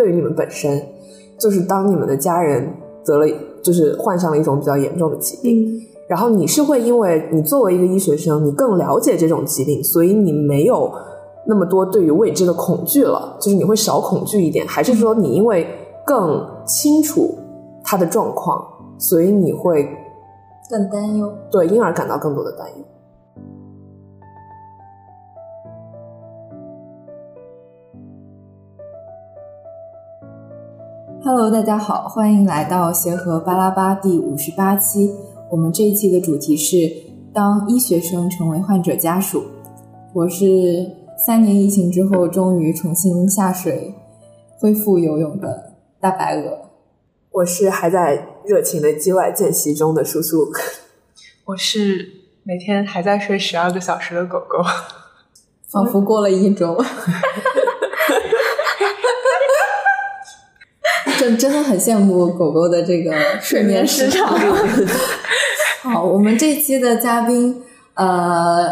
对于你们本身，就是当你们的家人得了，就是患上了一种比较严重的疾病，然后你是会因为你作为一个医学生，你更了解这种疾病，所以你没有那么多对于未知的恐惧了，就是你会少恐惧一点，还是说你因为更清楚他的状况，所以你会更担忧？对，因而感到更多的担忧。Hello，大家好，欢迎来到协和巴拉巴第五十八期。我们这一期的主题是当医学生成为患者家属。我是三年疫情之后终于重新下水恢复游泳的大白鹅。我是还在热情的机外见习中的叔叔。我是每天还在睡十二个小时的狗狗。仿佛过了一周。真真的很羡慕狗狗的这个睡眠时长。好，我们这期的嘉宾，呃，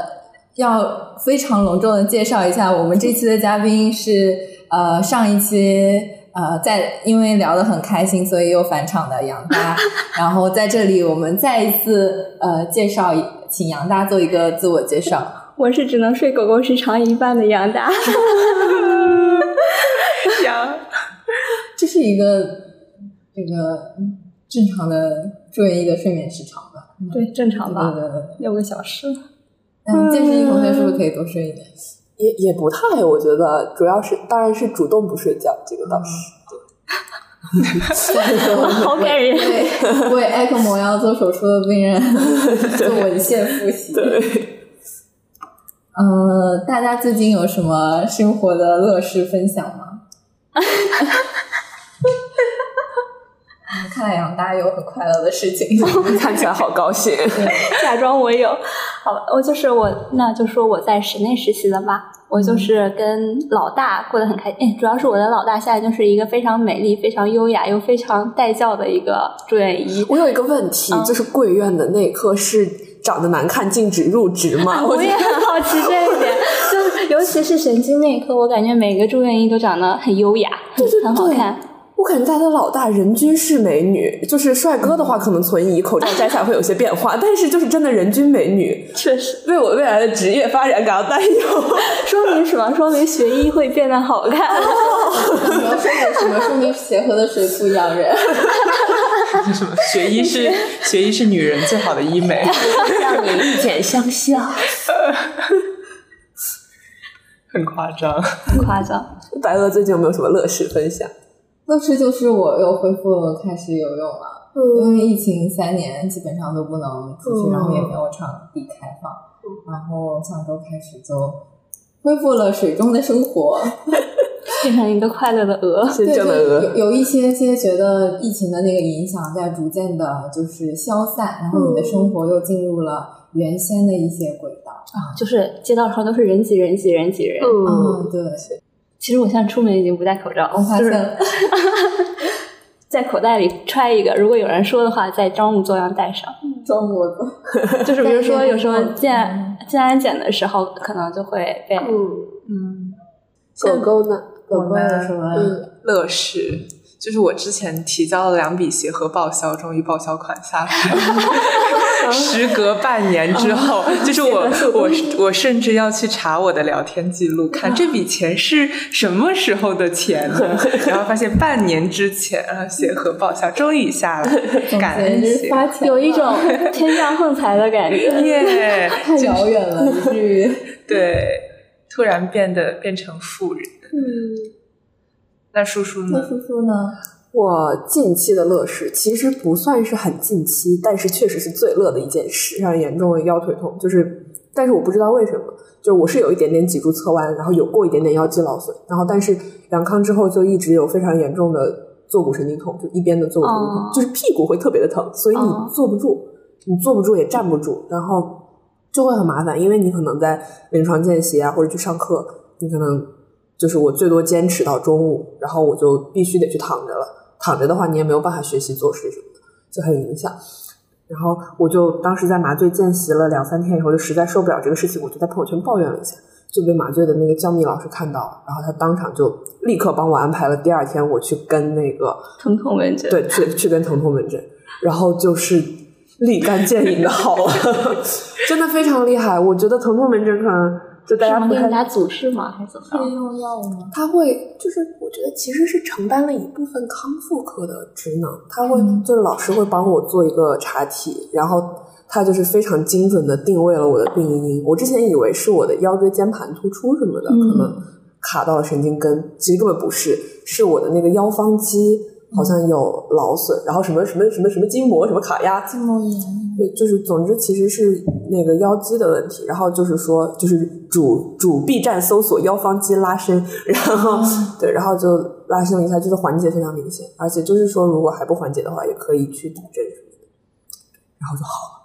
要非常隆重的介绍一下，我们这期的嘉宾是呃上一期呃在因为聊得很开心，所以又返场的杨大。然后在这里，我们再一次呃介绍，请杨大做一个自我介绍。我是只能睡狗狗时长一半的杨大。是一个这个正常的住院医的睡眠时长吧？对，正常吧，六个小时。嗯，健身同学是不是可以多睡一点？也也不太，我觉得主要是当然是主动不睡觉，这个倒是。好感人。为艾克膜要做手术的病人做文献复习。对。呃，大家最近有什么生活的乐事分享吗？看来杨大有很快乐的事情，看起来好高兴。假装我有，好吧，我就是我，那就说我在室内实习的吧。我就是跟老大过得很开心，主要是我的老大现在就是一个非常美丽、非常优雅又非常带教的一个住院医。我有一个问题，就是贵院的内科是长得难看禁止入职吗？我也很好奇这一点，就尤其是神经内科，我感觉每个住院医都长得很优雅，很好看。我感觉他的老大人均是美女，就是帅哥的话可能存疑，口罩摘下会有些变化，但是就是真的人均美女，确实为我未来的职业发展感到担忧。说明什么？说明学医会变得好看。说明什么？说明协和的水土养人。什么？学医是学医是女人最好的医美，让你一见相笑。很夸张，很夸张。白鹅最近有没有什么乐事分享？乐视就是我又恢复开始游泳了，因为疫情三年基本上都不能出去，然后也没有场地开放，然后上周开始就恢复了水中的生活，变成一个快乐的鹅，真正的鹅。有有一些些觉得疫情的那个影响在逐渐的就是消散，然后你的生活又进入了原先的一些轨道。啊，就是街道上都是人挤人挤人挤人，嗯，对。其实我现在出门已经不戴口罩，我发现，在口袋里揣一个，如果有人说的话，在装模作样戴上。装模作样，就是比如说有时候进进安检的时候，可能就会被嗯。狗狗呢？狗狗有什么乐事？就是我之前提交了两笔协和报销，终于报销款下来了。时隔半年之后，就是我 我我甚至要去查我的聊天记录，看这笔钱是什么时候的钱呢？然后发现半年之前啊，协和报销终于下来，感恩有一种天降横财的感觉，耶！太遥远了，以至于对，突然变得变成富人。嗯。那叔叔呢？那叔叔呢？我近期的乐事其实不算是很近期，但是确实是最乐的一件事，非常严重的腰腿痛。就是，但是我不知道为什么，就我是有一点点脊柱侧弯，然后有过一点点腰肌劳损，然后但是阳康之后就一直有非常严重的坐骨神经痛，就一边的坐骨神经痛，就是屁股会特别的疼，所以你坐不住，你坐不住也站不住，然后就会很麻烦，因为你可能在临床见习啊或者去上课，你可能。就是我最多坚持到中午，然后我就必须得去躺着了。躺着的话，你也没有办法学习做事什么的，就很影响。然后我就当时在麻醉见习了两三天以后，就实在受不了这个事情，我就在朋友圈抱怨了一下。就被麻醉的那个教秘老师看到了，然后他当场就立刻帮我安排了第二天我去跟那个疼痛门诊，对，去去跟疼痛门诊，然后就是立竿见影的好了，真的非常厉害。我觉得疼痛门诊可能就大家不太给你打阻滞吗？还是怎么可以用药吗？他会就是我觉得其实是承担了一部分康复科的职能，他会、就是老师会帮我做一个查体，然后他就是非常精准的定位了我的病因。我之前以为是我的腰椎间盘突出什么的，可能卡到了神经根，其实根本不是，是我的那个腰方肌好像有劳损，然后什么什么什么什么筋膜什么卡压，筋膜炎。对，就是总之其实是那个腰肌的问题，然后就是说就是主主 B 站搜索腰方肌拉伸，然后、对，然后就拉伸了一下，就是缓解非常明显，而且就是说如果还不缓解的话，也可以去打针什么的，然后就好了。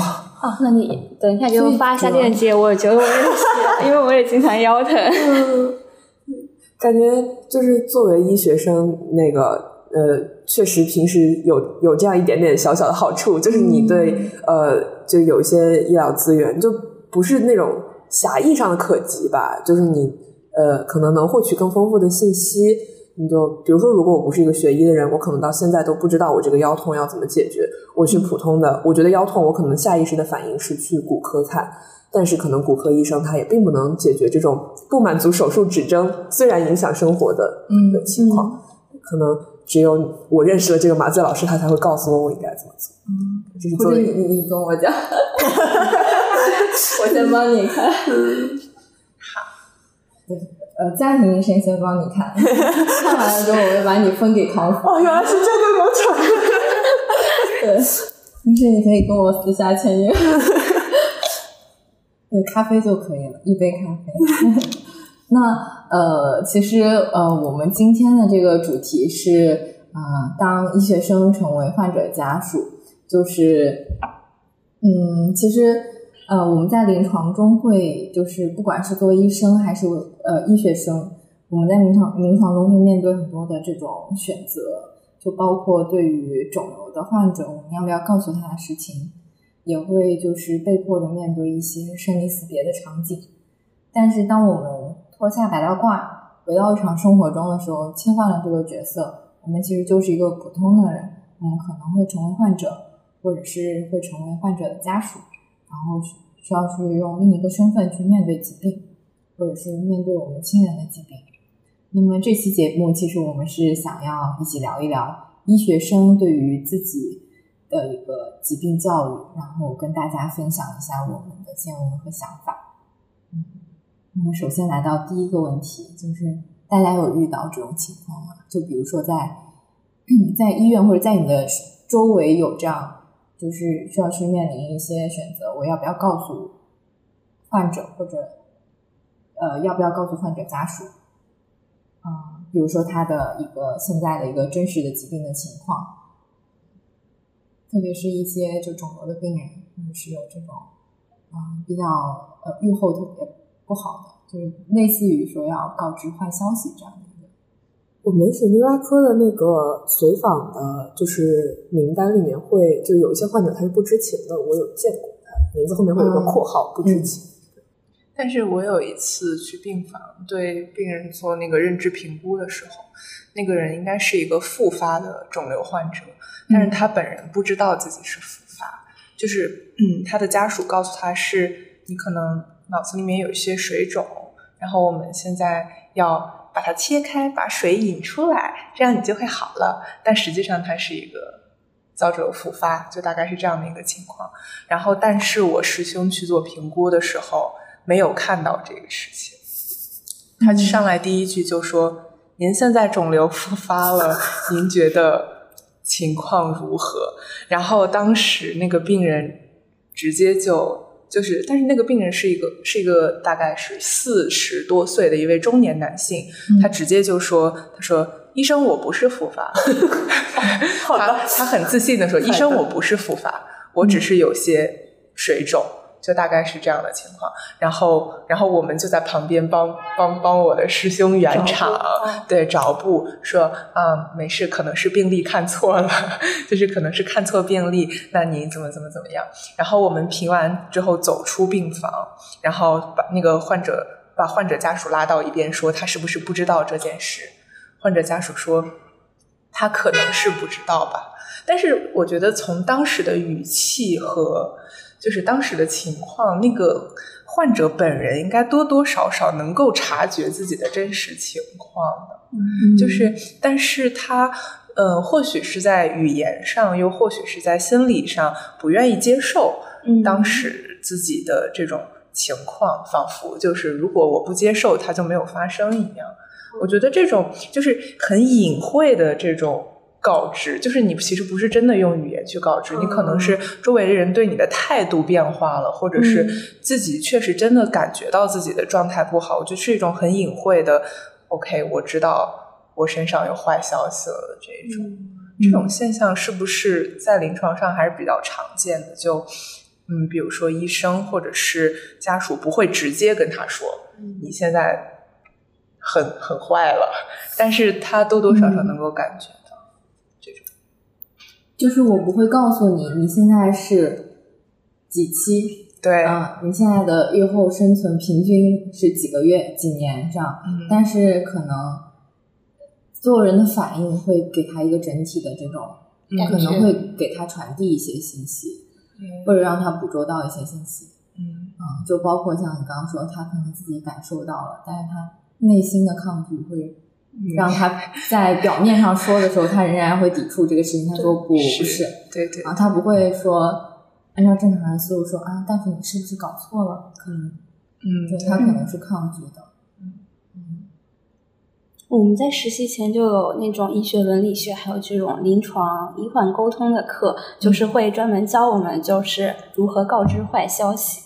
哇，哦，那你等一下给我发一下链接，我觉得我也是，因为我也经常腰疼。感觉就是作为医学生，那个呃，确实平时有有这样一点点小小的好处，就是你对、呃，就有一些医疗资源，就不是那种狭义上的可及吧，就是你呃，可能能获取更丰富的信息。你就比如说，如果我不是一个学医的人，我可能到现在都不知道我这个腰痛要怎么解决。我去普通的，我觉得腰痛，我可能下意识的反应是去骨科看，但是可能骨科医生他也并不能解决这种不满足手术指征，虽然影响生活的嗯的情况，可能只有我认识了这个麻醉老师，他才会告诉我我应该怎么做。嗯，就是不是作为你你跟我讲，我先帮你看。对，呃，家庭医生先帮你看，看完了之后我会把你分给康复。哦，原来是这个流程。对，没事，你可以跟我私下签约。对，咖啡就可以了，一杯咖啡。那呃，其实呃，我们今天的这个主题是啊、呃当医学生成为患者家属，就是嗯，其实呃，我们在临床中会就是不管是作为医生还是呃医学生，我们在临床临床中会面对很多的这种选择，就包括对于肿瘤的患者，我们要不要告诉他的事情，也会就是被迫的面对一些生离死别的场景。但是当我们脱下白大褂，回到日常生活中的时候，切换了这个角色，我们其实就是一个普通的人，我们可能会成为患者，或者是会成为患者的家属，然后需需要去用另一个身份去面对疾病，或者是面对我们亲人的疾病。那么这期节目，其实我们是想要一起聊一聊医学生对于自己的一个疾病教育，然后跟大家分享一下我们的见闻和想法。那么首先来到第一个问题，就是大家有遇到这种情况吗？就比如说在在医院或者在你的周围有这样，就是需要去面临一些选择，我要不要告诉患者，或者呃要不要告诉患者家属？啊、比如说他的一个现在的一个真实的疾病的情况，特别是一些就肿瘤的病人，或者是有这种嗯比较呃预后特别不好的，就是类似于说要告知坏消息这样的一个。我们神经外科的那个随访的，就是名单里面会就有一些患者他是不知情的，我有见过他，名字后面会有个嗯括号、不知情。但是我有一次去病房对病人做那个认知评估的时候，那个人应该是一个复发的肿瘤患者，但是他本人不知道自己是复发，就是嗯，他的家属告诉他是你可能脑子里面有一些水肿，然后我们现在要把它切开，把水引出来，这样你就会好了。但实际上它是一个造者复发，就大概是这样的一个情况。然后，但是我师兄去做评估的时候，没有看到这个事情。他上来第一句就说：“您现在肿瘤复发了，您觉得情况如何？”然后当时那个病人直接就就是，但是那个病人是一个是一个大概是四十多岁的一位中年男性，他直接就说：“他说医生，我不是复发。他他很自信的说：“ 医生，我不是复发，我只是有些水肿。”就大概是这样的情况，然后，然后我们就在旁边帮帮帮我的师兄圆场，对，找补说，啊、没事，可能是病例看错了，就是可能是看错病例，那你怎么怎么怎么样？然后我们评完之后走出病房，然后把那个患者把患者家属拉到一边说他是不是不知道这件事？患者家属说他可能是不知道吧，但是我觉得从当时的语气和就是当时的情况，那个患者本人应该多多少少能够察觉自己的真实情况的，嗯就是但是他。呃，或许是在语言上，又或许是在心理上不愿意接受嗯当时自己的这种情况，仿佛就是如果我不接受，它就没有发生一样。我觉得这种就是很隐晦的这种告知，就是你其实不是真的用语言去告知，你可能是周围的人对你的态度变化了，或者是自己确实真的感觉到自己的状态不好。我觉得是一种很隐晦的，OK，我知道我身上有坏消息了的这一种。这种现象是不是在临床上还是比较常见的？就嗯，比如说医生或者是家属不会直接跟他说、你现在很很坏了，但是他多多少少能够感觉。就是我不会告诉你你现在是几期对，啊、你现在的预后生存平均是几个月、几年这样，嗯但是可能所有人的反应会给他一个整体的这种，嗯可能会给他传递一些信息，或者让他捕捉到一些信息。嗯嗯，就包括像你刚刚说，他可能自己感受到了，但是他内心的抗拒会让他在表面上说的时候，他仍然会抵触这个事情。他说不，不是对对，啊，他不会说按照正常的思路说啊，大夫你是不是搞错了？可能嗯对他可能是抗拒的。我们在实习前就有那种医学伦理学，还有这种临床医患沟通的课，就是会专门教我们就是如何告知坏消息。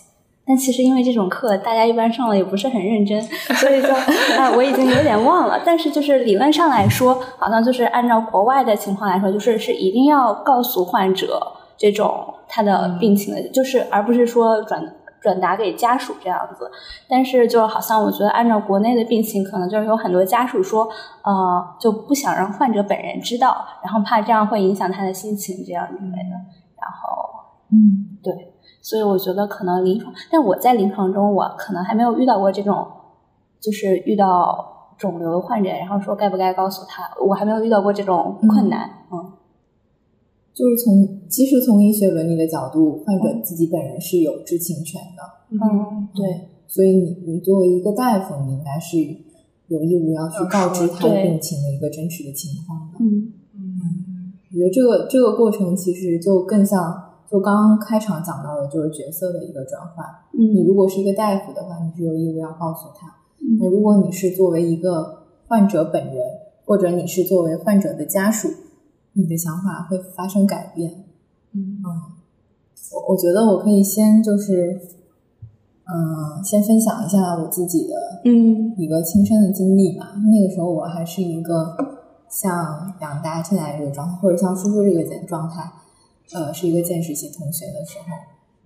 但其实因为这种课大家一般上的也不是很认真，所以说 啊我已经有点忘了。但是就是理论上来说，好像就是按照国外的情况来说，就是是一定要告诉患者这种他的病情的，就是而不是说转转达给家属这样子。但是就好像我觉得，按照国内的病情，可能就是有很多家属说，呃，就不想让患者本人知道，然后怕这样会影响他的心情，这样之类的。然后，嗯对，所以我觉得可能临床，但我在临床中，我可能还没有遇到过这种，就是遇到肿瘤的患者，然后说该不该告诉他，我还没有遇到过这种困难。嗯。就是从其实从医学伦理的角度，患者自己本人是有知情权的，嗯，对，所以你你作为一个大夫，你应该是有义务要去告知他的病情的一个真实的情况的。嗯。嗯我觉得这个这个过程其实就更像就刚刚开场讲到的，就是角色的一个转换。嗯你嗯如果是一个大夫的话，你是有义务要告诉他；那嗯如果你是作为一个患者本人，或者你是作为患者的家属，你的想法会发生改变。嗯我我觉得我可以先就是，嗯、先分享一下我自己的嗯一个亲身的经历吧。那个时候我还是一个像养大现在这个状态，或者像叔叔这个状状态，呃，是一个见识系同学的时候，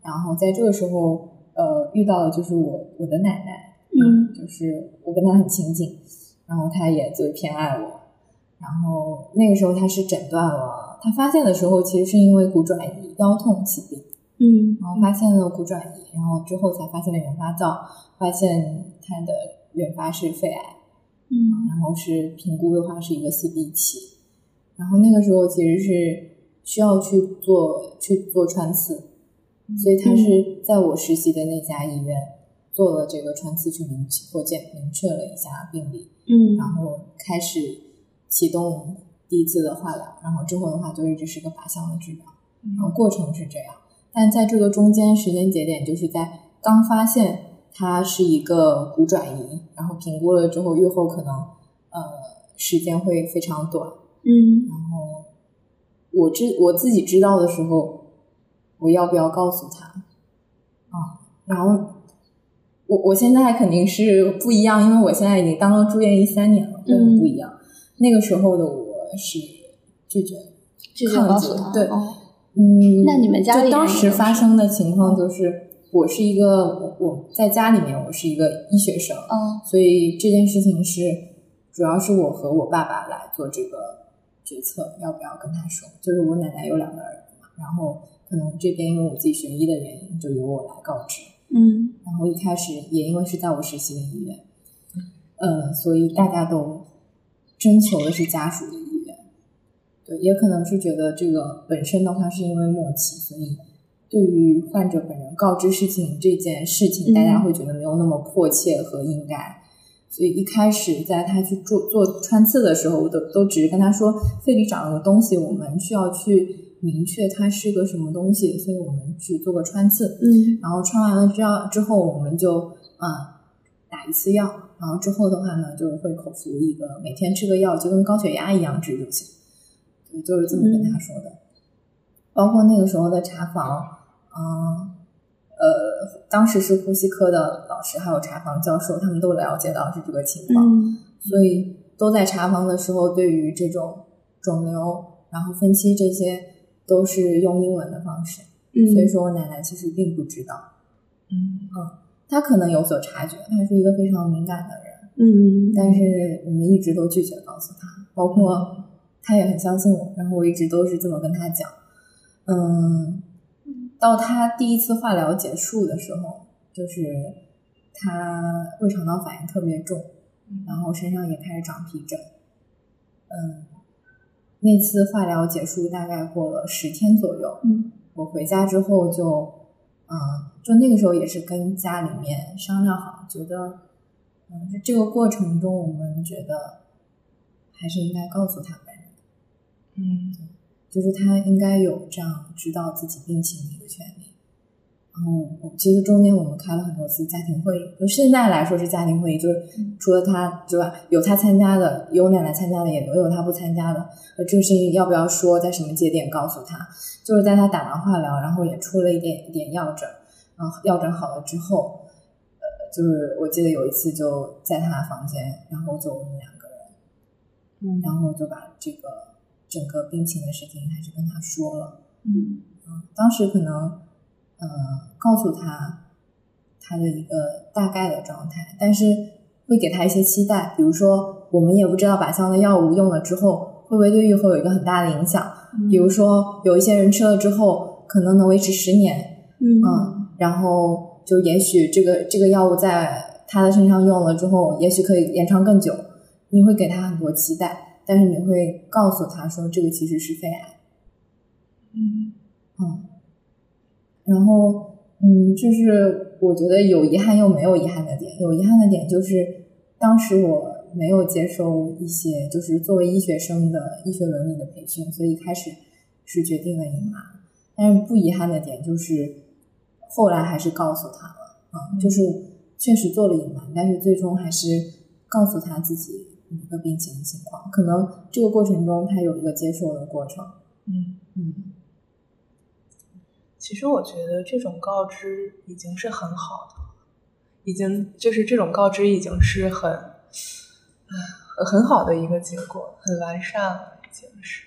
然后在这个时候，呃，遇到了就是我我的奶奶，嗯就是我跟她很亲近，然后她也最偏爱我。然后那个时候她是诊断了，她发现的时候其实是因为骨转移腰痛起病，嗯。然后发现了骨转移，然后之后才发现了原发灶，发现她的原发是肺癌，嗯。然后是评估的话是一个四 B 期，然后那个时候其实是需要去做去做穿刺，所以他是在我实习的那家医院做了这个穿刺去明确或见明确了一下病理，嗯。然后开始启动第一次的化疗，然后之后的话就一直是个靶向的治疗，然后过程是这样，但在这个中间时间节点，就是在刚发现它是一个骨转移，然后评估了之后，预后可能呃时间会非常短，嗯我知我自己知道的时候，我要不要告诉他啊？然后我我现在肯定是不一样，因为我现在已经当了住院医三年了，根本不一样。那个时候的我是拒绝，拒绝告诉他，对哦嗯，那你们家里就当时发生的情况就是，我是一个我我在家里面我是一个医学生，哦所以这件事情是主要是我和我爸爸来做这个决策，要不要跟他说。就是我奶奶有两个儿子嘛，然后可能这边因为我自己学医的原因，就由我来告知。嗯然后一开始也因为是在我实习的医院，呃，所以大家都征求的是家属的意愿。对，也可能是觉得这个本身的话是因为默契，所以对于患者本人告知事情这件事情，大家会觉得没有那么迫切和应该。所以一开始在他去做做穿刺的时候，我都都只是跟他说肺里长了个东西，我们需要去明确它是个什么东西，所以我们去做个穿刺。嗯然后穿完了之后之后，我们就啊、打一次药，然后之后的话呢，就会口服一个每天吃个药，就跟高血压一样治就行。对，就是这么跟他说的。包括那个时候的查房，嗯呃，当时是呼吸科的老师还有查房教授，他们都了解到是这个情况，嗯所以都在查房的时候，对于这种肿瘤，然后分期这些，都是用英文的方式。所以嗯说，我奶奶其实并不知道。嗯她可能有所察觉，她是一个非常敏感的人，嗯但是我们一直都拒绝告诉她，包括她也很相信我，然后我一直都是这么跟她讲。嗯，到他第一次化疗结束的时候，就是他胃肠道反应特别重，然后身上也开始长皮疹。嗯，那次化疗结束大概过了十天左右，嗯。我回家之后就，嗯，就那个时候也是跟家里面商量好，觉得，嗯，就这个过程中，我们觉得还是应该告诉他本人，嗯就是他应该有这样知道自己病情的一个权利。然后我其实中间我们开了很多次家庭会议，就现在来说是家庭会议，就是除了他之外，有他参加的，有奶奶参加的，也有他不参加的。呃，这个事情要不要说，在什么节点告诉他？就是在他打完化疗，然后也出了一点一点药疹，然后药疹好了之后，呃，就是我记得有一次就在他房间，然后就我们两个人，嗯然后就把这个整个病情的事情还是跟他说了。嗯嗯，当时可能呃告诉他他的一个大概的状态，但是会给他一些期待，比如说我们也不知道靶向的药物用了之后会不会对愈后有一个很大的影响，比如说有一些人吃了之后可能能维持十年，嗯嗯，然后就也许这个这个药物在他的身上用了之后，也许可以延长更久，你会给他很多期待，但是你会告诉他说这个其实是肺癌。嗯嗯，然后嗯，就是我觉得有遗憾又没有遗憾的点。有遗憾的点就是当时我没有接受一些就是作为医学生的医学伦理的培训，所以开始是决定了隐瞒。但是不遗憾的点就是后来还是告诉他了，嗯，就是确实做了隐瞒，但是最终还是告诉他自己一个病情的情况。可能这个过程中他有一个接受的过程，嗯，嗯。其实我觉得这种告知已经是很好的，已经就是这种告知已经是很，呃很好的一个结果，很完善了，已经是。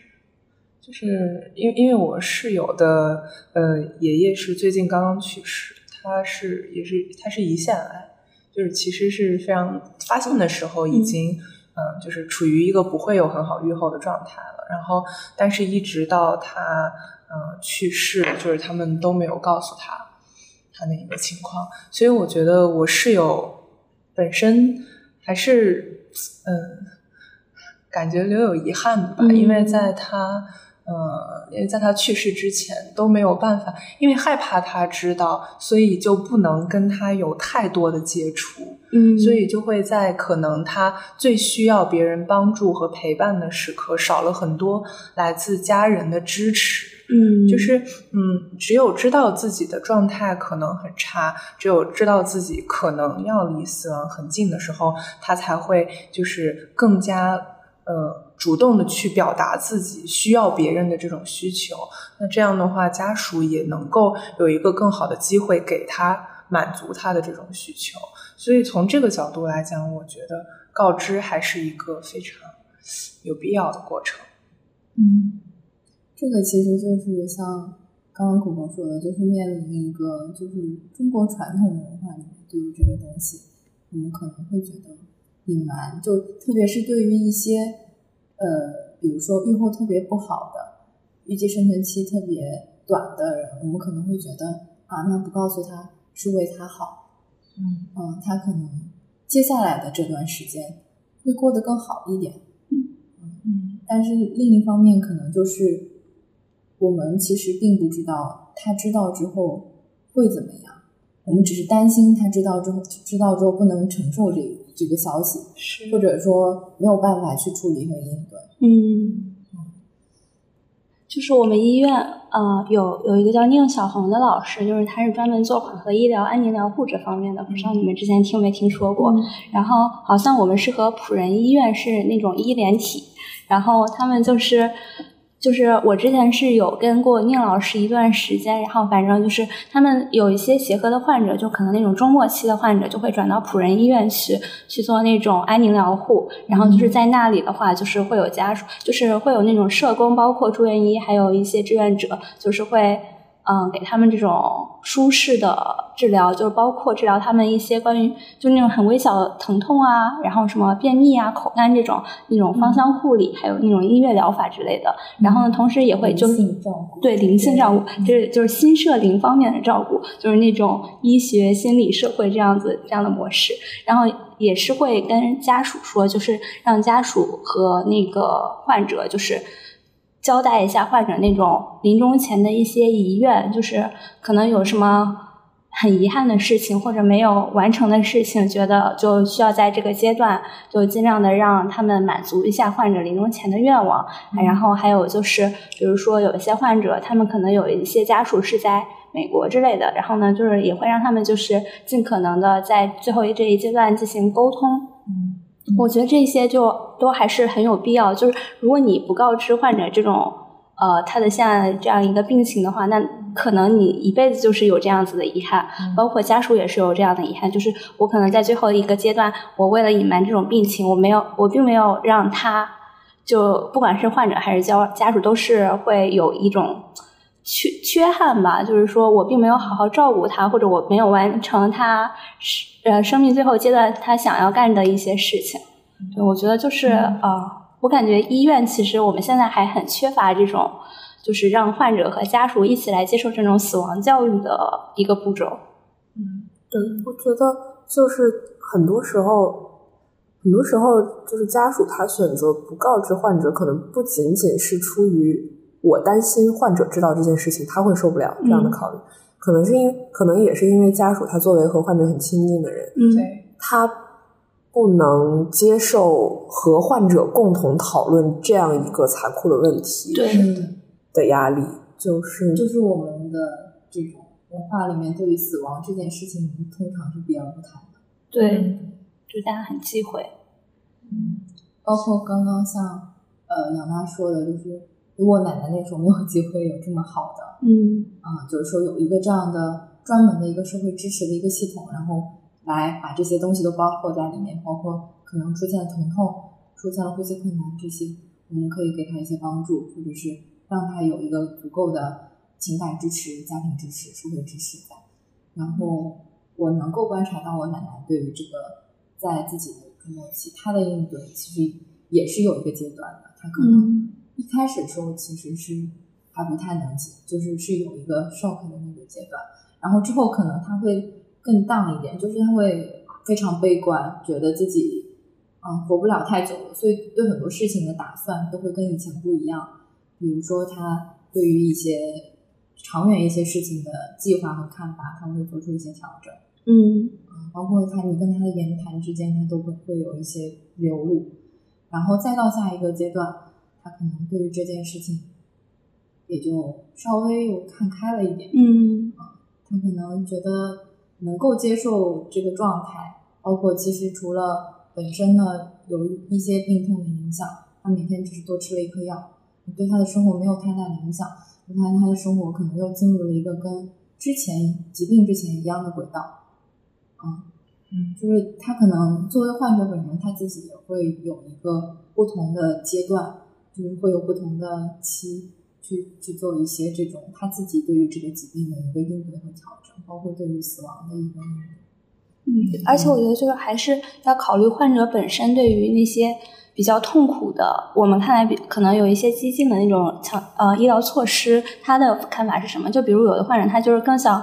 就是因为因为我室友的呃爷爷是最近刚刚去世，他是也是他是胰腺癌，就是其实是非常发现的时候已经嗯、呃就是处于一个不会有很好预后的状态了，然后但是一直到他嗯、呃去世，就是他们都没有告诉他他的一个情况，所以我觉得我室友本身还是嗯感觉留有遗憾吧，嗯因为在他。呃，因为在他去世之前都没有办法，因为害怕他知道，所以就不能跟他有太多的接触，嗯所以就会在可能他最需要别人帮助和陪伴的时刻，少了很多来自家人的支持。嗯就是嗯，只有知道自己的状态可能很差，只有知道自己可能要离死亡很近的时候，他才会就是更加呃主动的去表达自己需要别人的这种需求。那这样的话，家属也能够有一个更好的机会给他满足他的这种需求。所以从这个角度来讲，我觉得告知还是一个非常有必要的过程。嗯，这个其实就是像刚刚狗狗说的，就是面临一个就是中国传统文化里面对于这个东西，我们可能会觉得隐瞒，就特别是对于一些呃，比如说预后特别不好的，预计生存期特别短的人，我们可能会觉得啊，那不告诉他是为他好，嗯。嗯，他可能接下来的这段时间会过得更好一点。嗯但是另一方面，可能就是我们其实并不知道他知道之后会怎么样，我们只是担心他知道之后知道之后不能承受这这个消息，是或者说没有办法去处理和应对。嗯，就是我们医院呃有有一个叫宁小红的老师，就是他是专门做缓和医疗、安宁疗护这方面的，不知道你们之前听没听说过？然后好像我们是和普仁医院是那种医联体，然后他们就是。就是我之前是有跟过宁老师一段时间，然后反正就是他们有一些协和的患者，就可能那种中末期的患者就会转到普仁医院去去做那种安宁疗护，然后就是在那里的话，就是会有家属，就是会有那种社工，包括住院医，还有一些志愿者，就是会嗯给他们这种舒适的治疗，就是包括治疗他们一些关于就那种很微小的疼痛啊，然后什么便秘啊、口干这种那种芳香护理，还有那种音乐疗法之类的。然后呢，同时也会就是对灵性照顾，就是就是心社灵方面的照顾，就是那种医学、心理、社会这样子这样的模式。然后也是会跟家属说，就是让家属和那个患者就是。交代一下患者那种临终前的一些遗愿，就是可能有什么很遗憾的事情或者没有完成的事情，觉得就需要在这个阶段就尽量的让他们满足一下患者临终前的愿望。然后还有就是，比如说有一些患者，他们可能有一些家属是在美国之类的，然后呢，就是也会让他们就是尽可能的在最后这一阶段进行沟通。嗯我觉得这些就都还是很有必要。就是如果你不告知患者这种呃他的现在这样一个病情的话，那可能你一辈子就是有这样子的遗憾，包括家属也是有这样的遗憾。就是我可能在最后一个阶段，我为了隐瞒这种病情，我没有，我并没有让他就不管是患者还是家家属，都是会有一种。缺缺憾吧，就是说我并没有好好照顾他，或者我没有完成他呃生命最后阶段他想要干的一些事情。对，我觉得就是啊呃，我感觉医院其实我们现在还很缺乏这种，就是让患者和家属一起来接受这种死亡教育的一个步骤。嗯对，我觉得就是很多时候，很多时候就是家属他选择不告知患者，可能不仅仅是出于我担心患者知道这件事情他会受不了这样的考虑，可能是因可能也是因为家属他作为和患者很亲近的人，嗯，对，他不能接受和患者共同讨论这样一个残酷的问题对嗯，的压力，就是就是我们的这种文化里面对于死亡这件事情，通常是避而不谈的。对，就大家很忌讳。嗯，包括刚刚像呃杨妈说的，就是如果奶奶那时候没有机会有这么好的嗯啊、就是说有一个这样的专门的一个社会支持的一个系统，然后来把这些东西都包括在里面，包括可能出现了疼痛、出现了呼吸困难这些，我们可以给他一些帮助，或者是让他有一个足够的情感支持、家庭支持、社会支持在。然后我能够观察到我奶奶对于这个在自己的可能其他的应对，其实也是有一个阶段的。她可能嗯一开始的时候其实是还不太能接，就是是有一个 shock 的那个阶段，然后之后可能他会更荡一点，就是他会非常悲观，觉得自己嗯活不了太久了，所以对很多事情的打算都会跟以前不一样。比如说他对于一些长远一些事情的计划和看法，他会做出一些调整。嗯嗯，包括他你跟他的言谈之间，他都会会有一些流露，然后再到下一个阶段，他可能对于这件事情也就稍微有看开了一点，嗯他可能觉得能够接受这个状态，包括其实除了本身呢有一些病痛的影响，他每天只是多吃了一颗药，对他的生活没有太大的影响，你看他的生活可能又进入了一个跟之前疾病之前一样的轨道。嗯，就是他可能作为患者本人，他自己也会有一个不同的阶段，就是会有不同的期去去做一些这种他自己对于这个疾病的一个应对和调整，包括对于死亡的一个。嗯，而且我觉得就是还是要考虑患者本身对于那些比较痛苦的，我们看来比可能有一些激进的那种强呃医疗措施，他的看法是什么？就比如有的患者他就是更想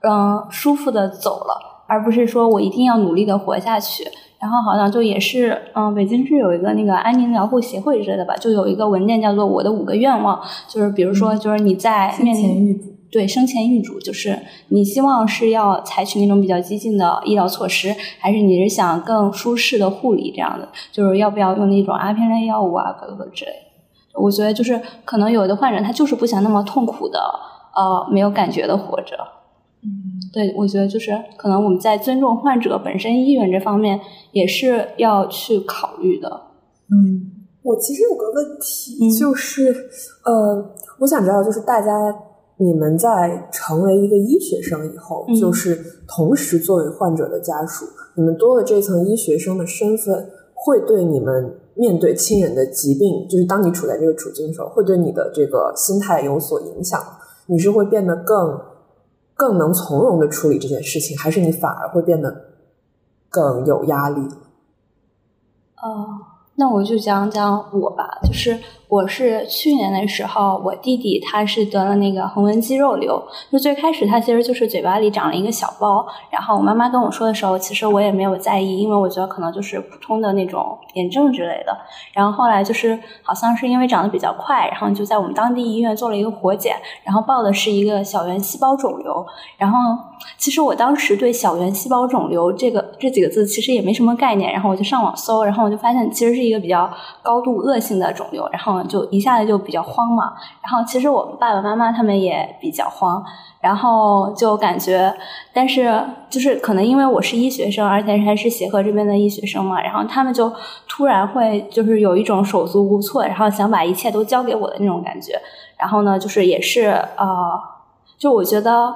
嗯舒服的走了，而不是说我一定要努力的活下去。然后好像就也是，嗯，北京市有一个那个安宁疗护协会之类的吧，就有一个文件叫做《我的五个愿望》，就是比如说，就是你在面临对生前预嘱，就是你希望是要采取那种比较激进的医疗措施，还是你是想更舒适的护理这样的？就是要不要用那种阿片类药物啊，各个之类。我觉得就是可能有的患者他就是不想那么痛苦的，呃，没有感觉的活着。嗯，对，我觉得就是可能我们在尊重患者本身意愿这方面也是要去考虑的。嗯，我其实有个问题，就是呃，我想知道，就是大家你们在成为一个医学生以后，就是同时作为患者的家属，你们多了这层医学生的身份，会对你们面对亲人的疾病，就是当你处在这个处境的时候，会对你的这个心态有所影响？你是会变得更？更能从容的处理这件事情，还是你反而会变得更有压力？哦。那我就讲讲我吧，就是我是去年的时候，我弟弟他是得了那个横纹肌肉瘤，就最开始他其实就是嘴巴里长了一个小包，然后我妈妈跟我说的时候，其实我也没有在意，因为我觉得可能就是普通的那种炎症之类的。然后后来就是好像是因为长得比较快，然后就在我们当地医院做了一个活检，然后报的是一个小圆细胞肿瘤。然后其实我当时对小圆细胞肿瘤这个这几个字其实也没什么概念，然后我就上网搜，然后我就发现其实是。一个比较高度恶性的肿瘤，然后就一下子就比较慌嘛。然后其实我们爸爸妈妈他们也比较慌，然后就感觉，但是就是可能因为我是医学生，而且还是协和这边的医学生嘛，然后他们就突然会就是有一种手足无措，然后想把一切都交给我的那种感觉。然后呢，就是也是呃，就我觉得。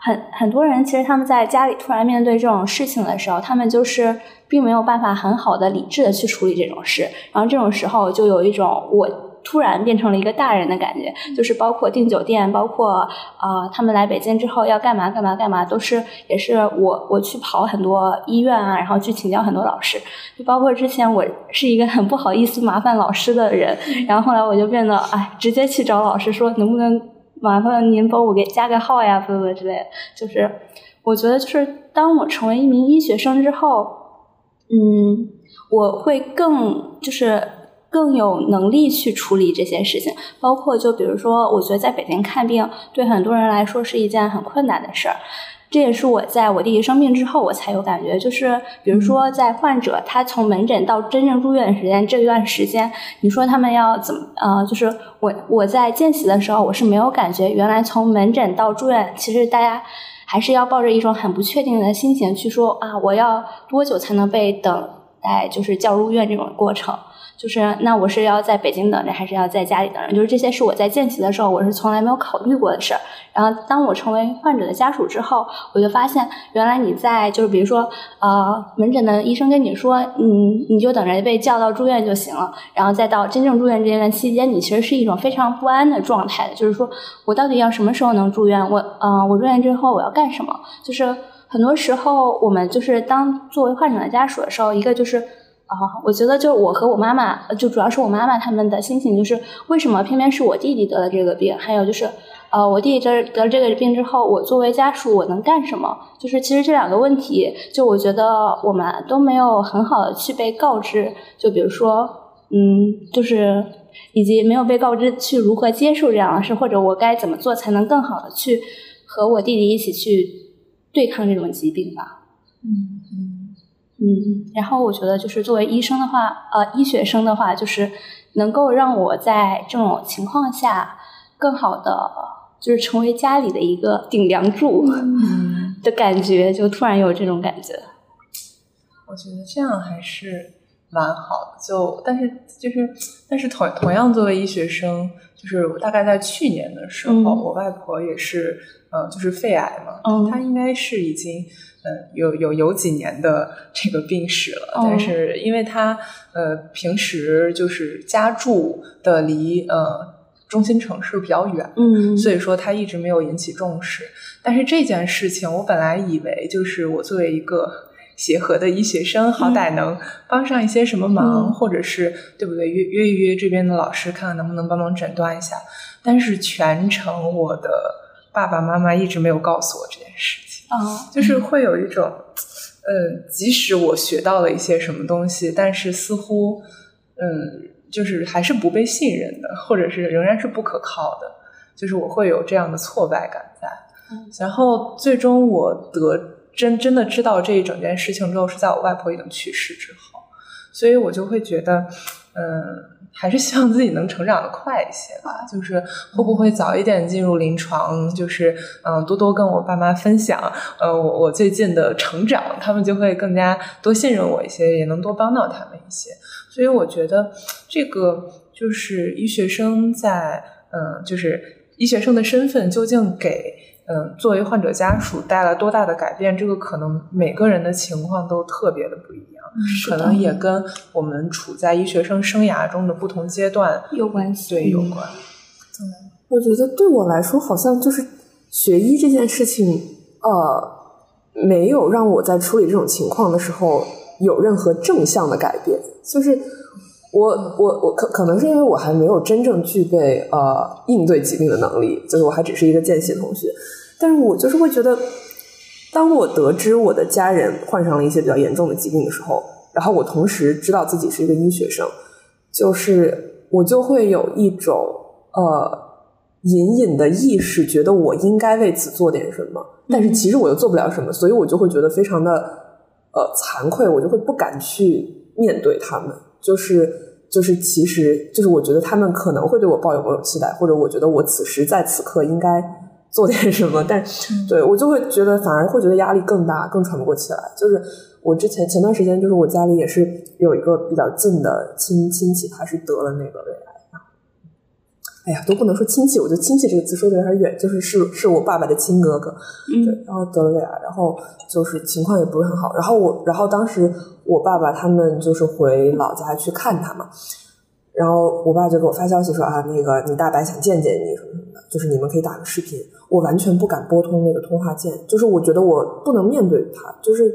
很很多人其实他们在家里突然面对这种事情的时候，他们就是并没有办法很好的理智的去处理这种事，然后这种时候就有一种我突然变成了一个大人的感觉，就是包括订酒店，包括啊他们来北京之后要干嘛干嘛干嘛，都是也是我我去跑很多医院啊，然后去请教很多老师，就包括之前我是一个很不好意思麻烦老师的人，然后后来我就变得哎直接去找老师说能不能。麻烦您帮我给加个号呀，什么之类的。就是我觉得，就是当我成为一名医学生之后，嗯，我会更就是更有能力去处理这些事情。包括就比如说，我觉得在北京看病，对很多人来说是一件很困难的事儿。这也是我在我弟弟生病之后，我才有感觉。就是比如说，在患者他从门诊到真正住院的时间这一段时间，你说他们要怎么？呃，就是我我在见习的时候，我是没有感觉。原来从门诊到住院，其实大家还是要抱着一种很不确定的心情去说啊，我要多久才能被等待，就是叫入院这种过程。就是那我是要在北京等着，还是要在家里等着？就是这些是我在见习的时候，我是从来没有考虑过的事儿。然后当我成为患者的家属之后，我就发现，原来你在就是比如说，呃，门诊的医生跟你说，嗯，你就等着被叫到住院就行了。然后再到真正住院这段期间，你其实是一种非常不安的状态的。就是说我到底要什么时候能住院？我，呃，我住院之后我要干什么？就是很多时候我们就是当作为患者的家属的时候，一个就是。啊，我觉得就是我和我妈妈，就主要是我妈妈他们的心情，就是为什么偏偏是我弟弟得了这个病？还有就是，呃，我弟弟得得了这个病之后，我作为家属我能干什么？就是其实这两个问题，就我觉得我们都没有很好的去被告知。就比如说，嗯，就是以及没有被告知去如何接受这样的事，或者我该怎么做才能更好的去和我弟弟一起去对抗这种疾病吧？嗯嗯。嗯，然后我觉得就是作为医生的话，呃，医学生的话，就是能够让我在这种情况下更好的，就是成为家里的一个顶梁柱 的感觉，就突然有这种感觉。我觉得这样还是蛮好的，就但是就是，但是同同样作为医学生，就是我大概在去年的时候，我外婆也是，呃，就是肺癌嘛，嗯她应该是已经。嗯，有有有几年的这个病史了，但是因为他呃平时就是家住的离呃中心城市比较远，嗯，所以说他一直没有引起重视。但是这件事情，我本来以为就是我作为一个协和的医学生，好歹能帮上一些什么忙，或者是对不对？约约一约这边的老师，看看能不能帮忙诊断一下。但是全程我的爸爸妈妈一直没有告诉我这件事情。啊，就是会有一种，呃，即使我学到了一些什么东西，但是似乎，嗯，就是还是不被信任的，或者是仍然是不可靠的，就是我会有这样的挫败感在。然后最终我得真真的知道这一整件事情之后，是在我外婆已经去世之后，所以我就会觉得，嗯。还是希望自己能成长的快一些吧，就是会不会早一点进入临床，就是嗯，多多跟我爸妈分享，呃，我我最近的成长，他们就会更加多信任我一些，也能多帮到他们一些。所以我觉得这个就是医学生在嗯，就是医学生的身份究竟给嗯作为患者家属带来多大的改变，这个可能每个人的情况都特别的不一样。可能也跟我们处在医学生生涯中的不同阶段有关系，对，有关。对，我觉得对我来说，好像就是学医这件事情，呃，没有让我在处理这种情况的时候有任何正向的改变。就是我，我，我可可能是因为我还没有真正具备呃应对疾病的能力，就是我还只是一个见习同学，但是我就是会觉得。当我得知我的家人患上了一些比较严重的疾病的时候，然后我同时知道自己是一个医学生，就是我就会有一种呃隐隐的意识，觉得我应该为此做点什么，但是其实我又做不了什么，所以我就会觉得非常的呃惭愧，我就会不敢去面对他们，就是就是其实就是我觉得他们可能会对我抱有某种期待，或者我觉得我此时在此刻应该。做点什么，但对我就会觉得反而会觉得压力更大，更喘不过气来。就是我之前前段时间，就是我家里也是有一个比较近的亲亲戚，他是得了那个胃癌。哎呀，都不能说亲戚，我觉得亲戚这个词说的有点远，就是是是我爸爸的亲哥哥，对，然后得了胃癌，然后就是情况也不是很好。然后我，然后当时我爸爸他们就是回老家去看他嘛。然后我爸就给我发消息说啊，那个你大伯想见见你什么什么的，就是你们可以打个视频。我完全不敢拨通那个通话键，就是我觉得我不能面对他，就是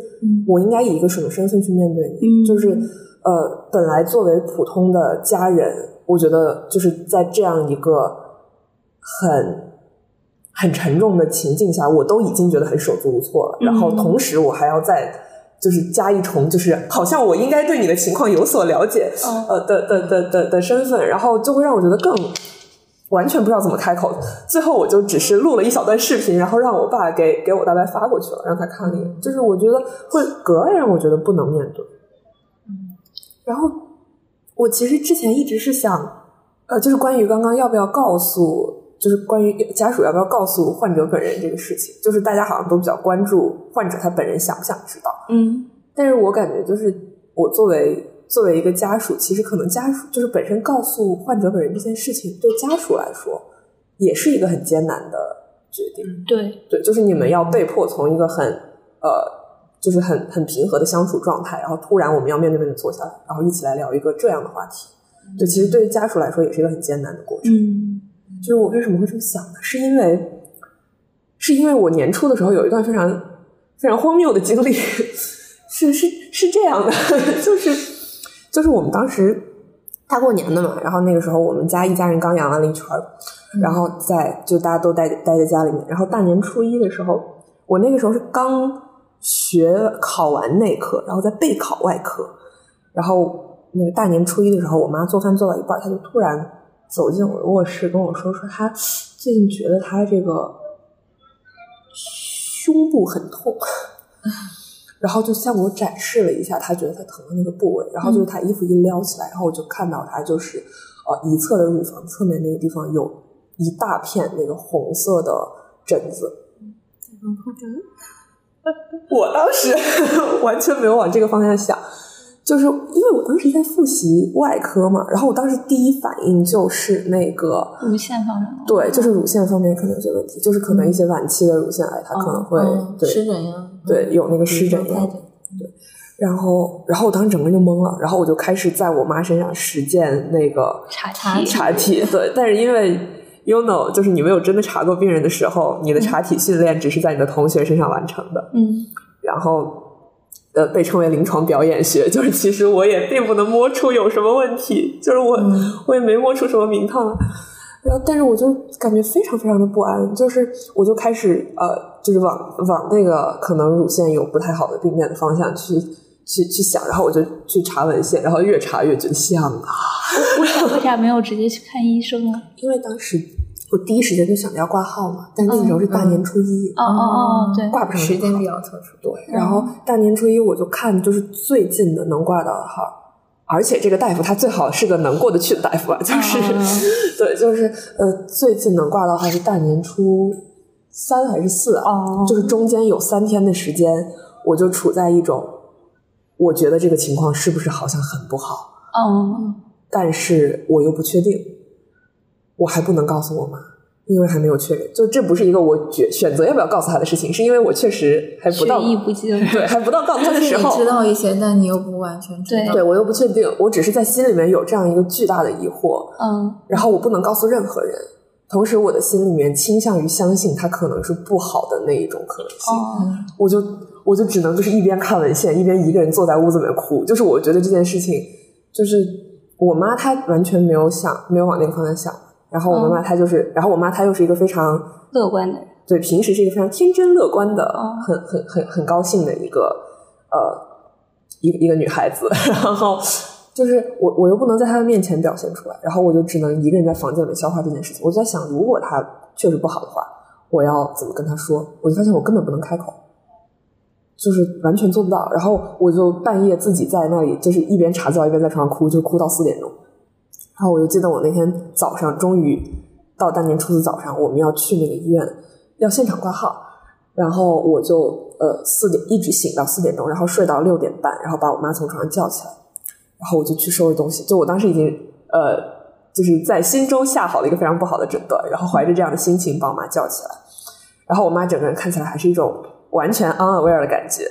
我应该以一个什么身份去面对你？就是呃，本来作为普通的家人，我觉得就是在这样一个很很沉重的情境下，我都已经觉得很手足无措了。然后同时我还要再。就是加一重，就是好像我应该对你的情况有所了解，呃的的的的的身份，然后就会让我觉得更完全不知道怎么开口。最后我就只是录了一小段视频，然后让我爸给给我大伯发过去了，让他看了一眼。就是我觉得会格外让我觉得不能面对。嗯，然后我其实之前一直是想，呃，就是关于刚刚要不要告诉。就是关于家属要不要告诉患者本人这个事情，就是大家好像都比较关注患者他本人想不想知道。嗯，但是我感觉就是我作为作为一个家属，其实可能家属就是本身告诉患者本人这件事情，对家属来说也是一个很艰难的决定。对对，就是你们要被迫从一个很呃，就是很很平和的相处状态，然后突然我们要面对面的坐下来，然后一起来聊一个这样的话题。对，其实对于家属来说也是一个很艰难的过程。嗯。就是我为什么会这么想呢？是因为，是因为我年初的时候有一段非常非常荒谬的经历，是是是这样的，就是就是我们当时大过年的嘛，然后那个时候我们家一家人刚养完了一圈然后在就大家都待待在家里面，然后大年初一的时候，我那个时候是刚学考完内科，然后在备考外科，然后那个大年初一的时候，我妈做饭做到一半，她就突然。走进我的卧室跟我说说，她最近觉得她这个胸部很痛，然后就向我展示了一下他觉得他疼的那个部位，然后就是他衣服一撩起来，然后我就看到他就是呃一侧的乳房侧面那个地方有一大片那个红色的疹子。我当时 完全没有往这个方向想。就是因为我当时在复习外科嘛，然后我当时第一反应就是那个乳腺方面，对，就是乳腺方面可能有些问题，就是可能一些晚期的乳腺癌，它可能会对湿疹呀，对，有那个湿疹呀，对。然后，然后我当时整个人就懵了，然后我就开始在我妈身上实践那个查体，查体，对。但是因为 you know，就是你没有真的查过病人的时候，你的查体训练只是在你的同学身上完成的，嗯。然后。呃，被称为临床表演学，就是其实我也并不能摸出有什么问题，就是我我也没摸出什么名堂。然后，但是我就感觉非常非常的不安，就是我就开始呃，就是往往那个可能乳腺有不太好的病变的方向去去去想，然后我就去查文献，然后越查越觉得像啊，为啥为啥没有直接去看医生呢？因为当时我第一时间就想着要挂号嘛，但那个时候是大年初一，哦哦哦，对，挂不上时间比较特殊。对，然后大年初一我就看就是最近的能挂到的号。而且这个大夫他最好是个能过得去的大夫吧，就是、对，就是呃，最近能挂到还是大年初三还是四就是中间有三天的时间，我就处在一种，我觉得这个情况是不是好像很不好，嗯但是我又不确定，我还不能告诉我妈，因为还没有确认。就这不是一个我决选择要不要告诉她的事情，是因为我确实还不学到对，还不到告诉她的时候。知道一些，但你又不完全知道。对我又不确定，我只是在心里面有这样一个巨大的疑惑，嗯然后我不能告诉任何人。同时，我的心里面倾向于相信它可能是不好的那一种可能性。哦我就我就只能就是一边看文献，一边一个人坐在屋子里面哭。就是我觉得这件事情，就是我妈她完全没有想，没有往那个方向想。然后我妈妈她就是，然后我妈她又是一个非常乐观的人，对，平时是一个非常天真乐观的，哦很很很很高兴的一个呃一个一个女孩子，然后就是我我又不能在她的面前表现出来，然后我就只能一个人在房间里面消化这件事情。我就在想，如果她确实不好的话，我要怎么跟她说？我就发现我根本不能开口。就是完全做不到，然后我就半夜自己在那里，就是一边查资料一边在床上哭，就哭到四点钟。然后我就记得我那天早上终于到大年初四早上，我们要去那个医院要现场挂号，然后我就呃四点一直醒到四点钟，然后睡到六点半，然后把我妈从床上叫起来，然后我就去收拾东西。就我当时已经呃就是在心中下好了一个非常不好的诊断，然后怀着这样的心情把我妈叫起来，然后我妈整个人看起来还是一种完全 unaware 的感觉。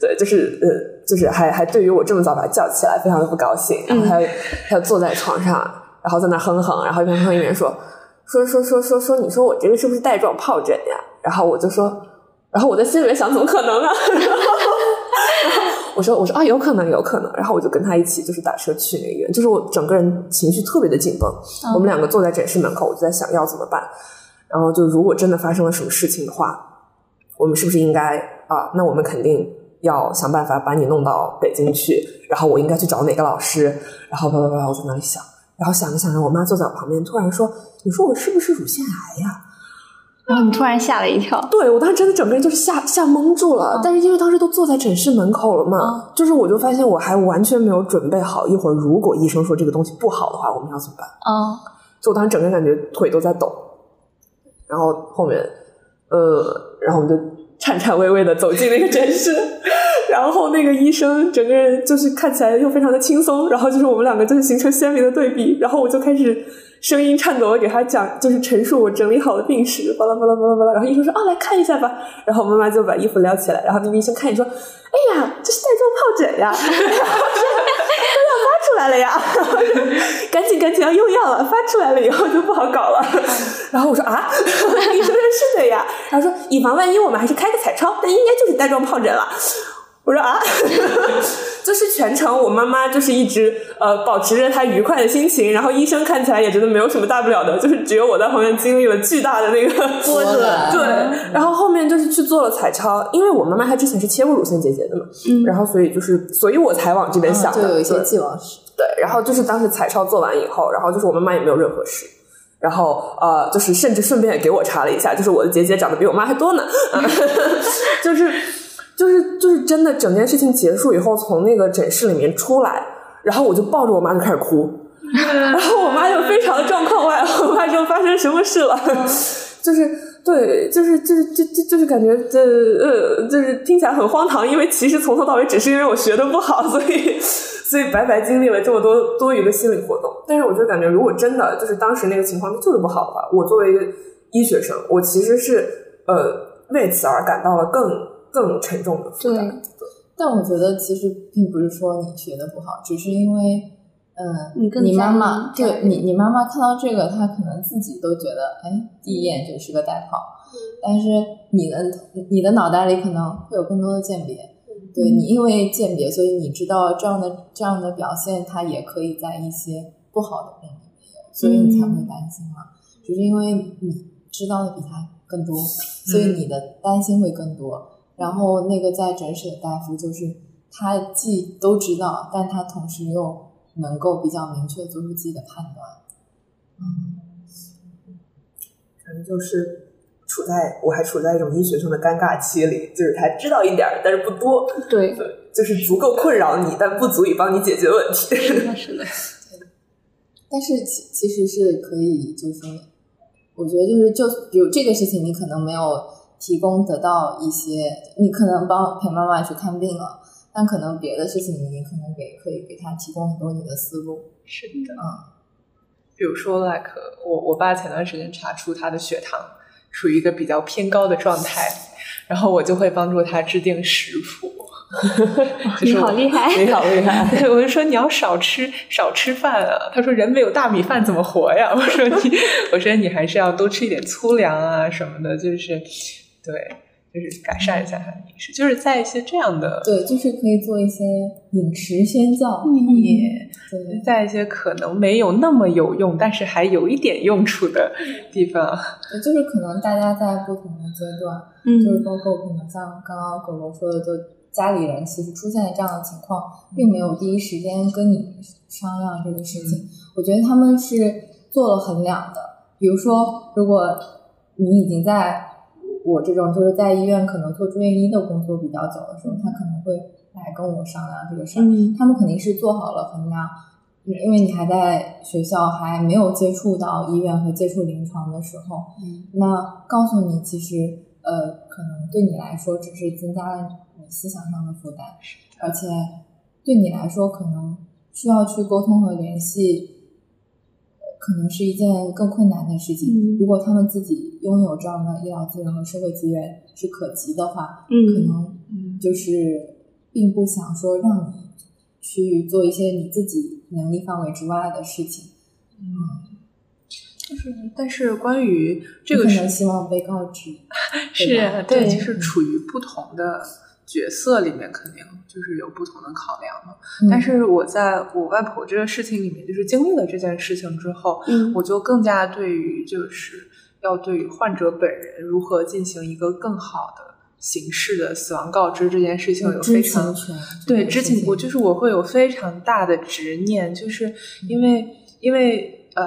对，就是呃，就是还还对于我这么早把他叫起来，非常的不高兴。然后他他坐在床上，然后在那哼哼，然后一边哼一边说说说说说说，你说我这个是不是带状疱疹呀？然后我就说，然后我在心里面想，怎么可能啊？然后我说我说啊，有可能有可能。然后我就跟他一起就是打车去那个医院，就是我整个人情绪特别的紧绷。我们两个坐在诊室门口，我就在想要怎么办。然后就如果真的发生了什么事情的话，我们是不是应该啊？那我们肯定要想办法把你弄到北京去，然后我应该去找哪个老师，然后叭叭叭，我在那里想，然后想着想着，我妈坐在我旁边，突然说：“你说我是不是乳腺癌呀、然后你突然吓了一跳，对我当时真的整个人就是吓吓懵住了，嗯。但是因为当时都坐在诊室门口了嘛，就是我就发现我还完全没有准备好，一会儿如果医生说这个东西不好的话，我们要怎么办？啊就我当时整个人感觉腿都在抖，然后后面，呃，然后我们就颤颤巍巍的走进那个诊室，然后那个医生整个人就是看起来又非常的轻松，然后就是我们两个就是形成鲜明的对比，然后我就开始声音颤抖的给他讲，就是陈述我整理好的病史，巴拉巴拉巴拉巴拉，然后医生说啊来看一下吧，然后妈妈就把衣服撩起来，然后那个医生看你说，哎呀，这是带状疱疹呀，来了呀，赶紧赶紧要用药了，发出来了以后就不好搞了。然后我说啊，医生说是的呀。然后说以防万一，我们还是开个彩超，但应该就是带状疱疹了。我说啊，就是全程我妈妈就是一直呃保持着她愉快的心情，然后医生看起来也觉得没有什么大不了的，就是只有我在旁边经历了巨大的那个波折。对，然后后面就是去做了彩超，因为我妈妈她之前是切过乳腺结节的嘛，嗯然后所以就是所以我才往这边想的，就有一些对既往史。对，然后就是当时彩超做完以后，然后就是我妈妈也没有任何事，然后呃，就是甚至顺便也给我查了一下，就是我的结节长得比我妈还多呢，就是就是就是真的，整件事情结束以后，从那个诊室里面出来，然后我就抱着我妈就开始哭，然后我妈就非常的状况外，我妈说发生什么事了，就是对，就是就是就就就是感觉这呃，就是听起来很荒唐，因为其实从头到尾只是因为我学的不好，所以 所以白白经历了这么多多余的心理活动。但是我就感觉，如果真的就是当时那个情况就是不好的话，我作为一个医学生，我其实是呃为此而感到了更更沉重的负担。对但我觉得其实并不是说你学的不好，只是因为，嗯，你跟你妈妈对你你妈妈看到这个，她可能自己都觉得，哎，第一眼就是个代泡，但是你的你的脑袋里可能会有更多的鉴别，对你因为鉴别，所以你知道这样的这样的表现，它也可以在一些不好的病里面有，所以你才会担心嘛。就是因为你知道的比他更多，所以你的担心会更多。然后那个在诊室的大夫就是他既都知道，但他同时又能够比较明确做出自己的判断。嗯，反正就是处在我还处在一种医学生的尴尬期里，就是他知道一点儿，但是不多，对，就是足够困扰你，但不足以帮你解决问题。是的，是的。但是其其实是可以，就是说，我觉得就是就比如这个事情，你可能没有提供得到一些，你可能帮陪妈妈去看病了，但可能别的事情你可能给可以给他提供很多你的思路。是的，嗯，比如说，like 我我爸前段时间查出他的血糖处于一个比较偏高的状态，然后我就会帮助他制定食谱。你好厉害，你好厉害！对，我就说你要少吃少吃饭啊。他说人没有大米饭怎么活呀？我说你，我说你还是要多吃一点粗粮啊什么的，就是对，就是改善一下他的饮食，就是在一些这样的对，就是可以做一些饮食宣教，也对，在一些可能没有那么有用，但是还有一点用处的地方。对就是可能大家在不同的阶段，嗯就是包括可能像刚刚狗狗说的，就家里人其实出现了这样的情况，并没有第一时间跟你商量这个事情。我觉得他们是做了衡量的。比如说，如果你已经在我这种就是在医院可能做住院医的工作比较久的时候，他可能会来跟我商量这个事儿。嗯他们肯定是做好了衡量，因因为你还在学校，还没有接触到医院和接触临床的时候，嗯那告诉你，其实呃，可能对你来说只是增加了你思想上的负担，而且对你来说可能需要去沟通和联系，呃可能是一件更困难的事情。嗯如果他们自己拥有这样的医疗资源和社会资源是可及的话，可嗯能嗯就是并不想说让你去做一些你自己能力范围之外的事情。就是，但是关于这个你可是能希望被告知，是对，对就是处于不同的角色里面，肯定就是有不同的考量嘛。嗯。但是我在我外婆这个事情里面，就是经历了这件事情之后，嗯。我就更加对于就是要对于患者本人如何进行一个更好的形式的死亡告知这件事情有非常对知情，这个事情我就是我会有非常大的执念，就是因为因为呃，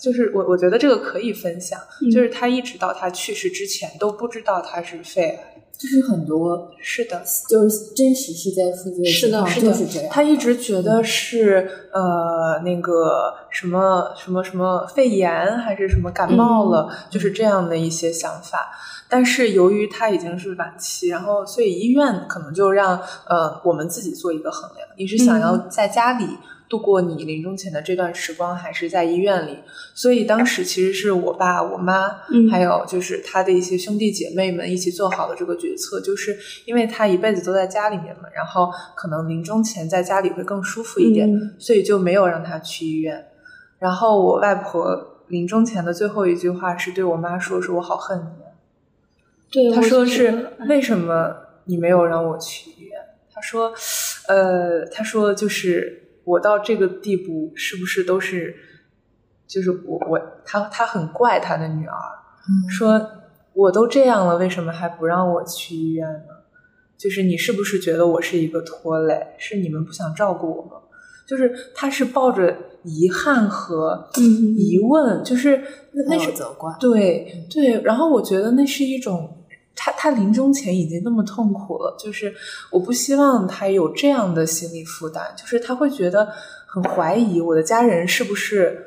就是我我觉得这个可以分享，嗯。就是他一直到他去世之前都不知道他是肺癌，就是很多是的，就是真实事件数据是的，是的，就是这样。他一直觉得是呃那个什么什么什么肺炎还是什么感冒了，就是这样的一些想法。但是由于他已经是晚期，然后所以医院可能就让呃我们自己做一个衡量，你是想要在家里。度过你临终前的这段时光，还是在医院里？所以当时其实是我爸、我妈，嗯还有就是他的一些兄弟姐妹们一起做好的这个决策，就是因为他一辈子都在家里面嘛，然后可能临终前在家里会更舒服一点，嗯所以就没有让他去医院。然后我外婆临终前的最后一句话是对我妈说：“是我好恨你啊。”对，他说是为什么你没有让我去医院？他说，呃，他说就是我到这个地步是不是都是，就是我我他他很怪他的女儿，嗯说我都这样了，为什么还不让我去医院呢？就是你是不是觉得我是一个拖累？是你们不想照顾我吗？就是他是抱着遗憾和嗯疑问，就是那那是责怪，对对，然后我觉得那是一种，他他临终前已经那么痛苦了，就是我不希望他有这样的心理负担，就是他会觉得很怀疑我的家人是不是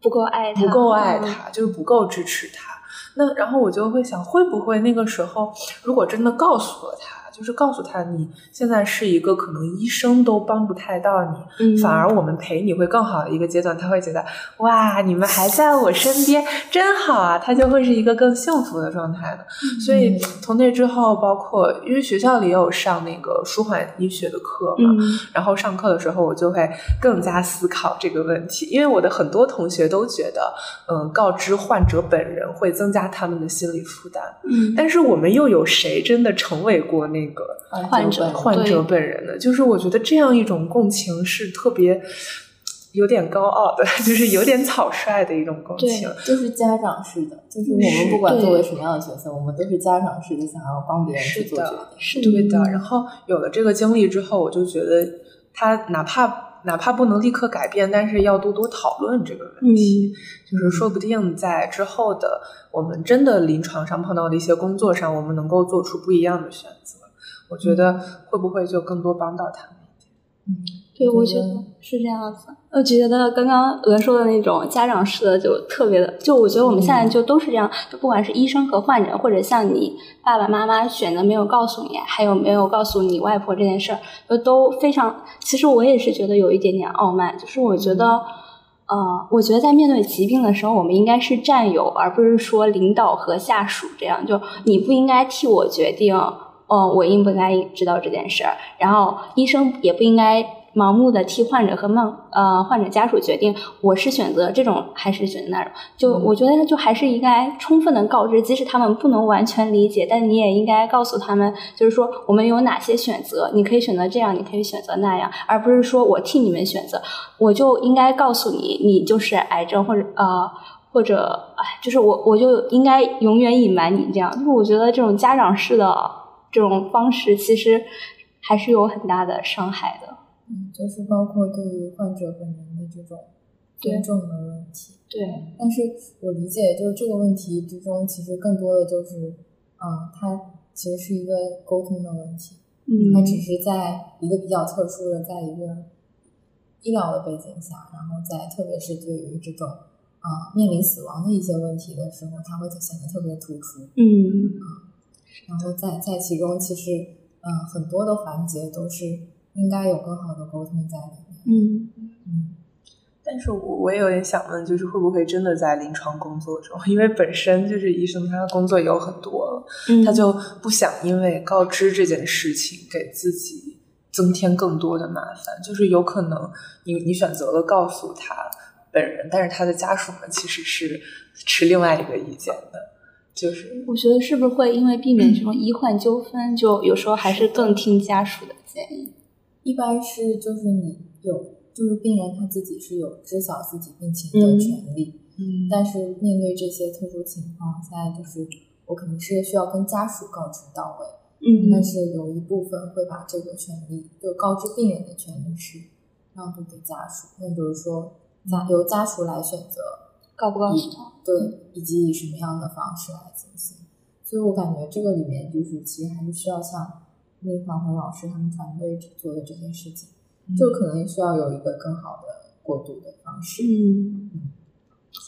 不够爱他不够爱嗯他，就是不够支持他。那然后我就会想，会不会那个时候，如果真的告诉了他，就是告诉他你现在是一个可能医生都帮不太到你，嗯。反而我们陪你会更好的一个阶段，他会觉得哇，你们还在我身边，真好啊，他就会是一个更幸福的状态的。所以从那之后，包括因为学校里也有上那个舒缓医学的课嘛，嗯。然后上课的时候我就会更加思考这个问题，因为我的很多同学都觉得，嗯，告知患者本人会增加他们的心理负担，嗯。但是我们又有谁真的成为过那个患者患者本人的？就是我觉得这样一种共情是特别有点高傲的，就是有点草率的一种共情。就是家长式的，就是我们不管作为什么样的角色，我们都是家长式的，想要帮别人去做决定。是对的。然后有了这个经历之后，我就觉得他哪怕。哪怕不能立刻改变，但是要多多讨论这个问题。就是说不定在之后的我们真的临床上碰到的一些工作上，我们能够做出不一样的选择。我觉得会不会就更多帮到他们一点？嗯。对，我觉得是这样子。我觉得刚刚鹅说的那种家长式的就特别的，就我觉得我们现在就都是这样，就不管是医生和患者，或者像你爸爸妈妈选择没有告诉你，还有没有告诉你外婆这件事儿，就都非常。其实我也是觉得有一点点傲慢，就是我觉得，呃，我觉得在面对疾病的时候，我们应该是战友，而不是说领导和下属这样。就你不应该替我决定，嗯，我应不应该知道这件事儿，然后医生也不应该。盲目的替患者和梦呃患者家属决定，我是选择这种还是选择那种？就我觉得就还是应该充分的告知，即使他们不能完全理解，但你也应该告诉他们，就是说我们有哪些选择，你可以选择这样，你可以选择那样，而不是说我替你们选择，我就应该告诉你，你就是癌症或者呃或者哎，就是我我就应该永远隐瞒你这样。就是我觉得这种家长式的这种方式，其实还是有很大的伤害的。嗯，就是包括对于患者本人的这种尊重的问题。对，但是我理解，就是这个问题之中，其实更多的就是，嗯，它其实是一个沟通的问题。嗯，它只是在一个比较特殊的，在一个医疗的背景下，然后在特别是对于这种啊面临死亡的一些问题的时候，它会显得特别突出。嗯，然后在在其中，其实嗯很多的环节都是。应该有更好的沟通在里面。嗯嗯，但是我我也有点想问，就是会不会真的在临床工作中，因为本身就是医生，他的工作也有很多，他就不想因为告知这件事情给自己增添更多的麻烦。就是有可能你你选择了告诉他本人，但是他的家属们其实是持另外一个意见的。就是我觉得是不是会因为避免这种医患纠纷，就有时候还是更听家属的建议。一般是就是你有就是病人他自己是有知晓自己病情的权利，嗯，但是面对这些特殊情况，现在就是我肯定是需要跟家属告知到位，嗯，但是有一部分会把这个权利就告知病人的权利是让渡给家属，那比如说家由家属来选择告不告诉，对，以及以什么样的方式来进行，所以我感觉这个里面就是其实还是需要像。临床和老师他们团队做的这件事情，就可能需要有一个更好的过渡的方式。嗯，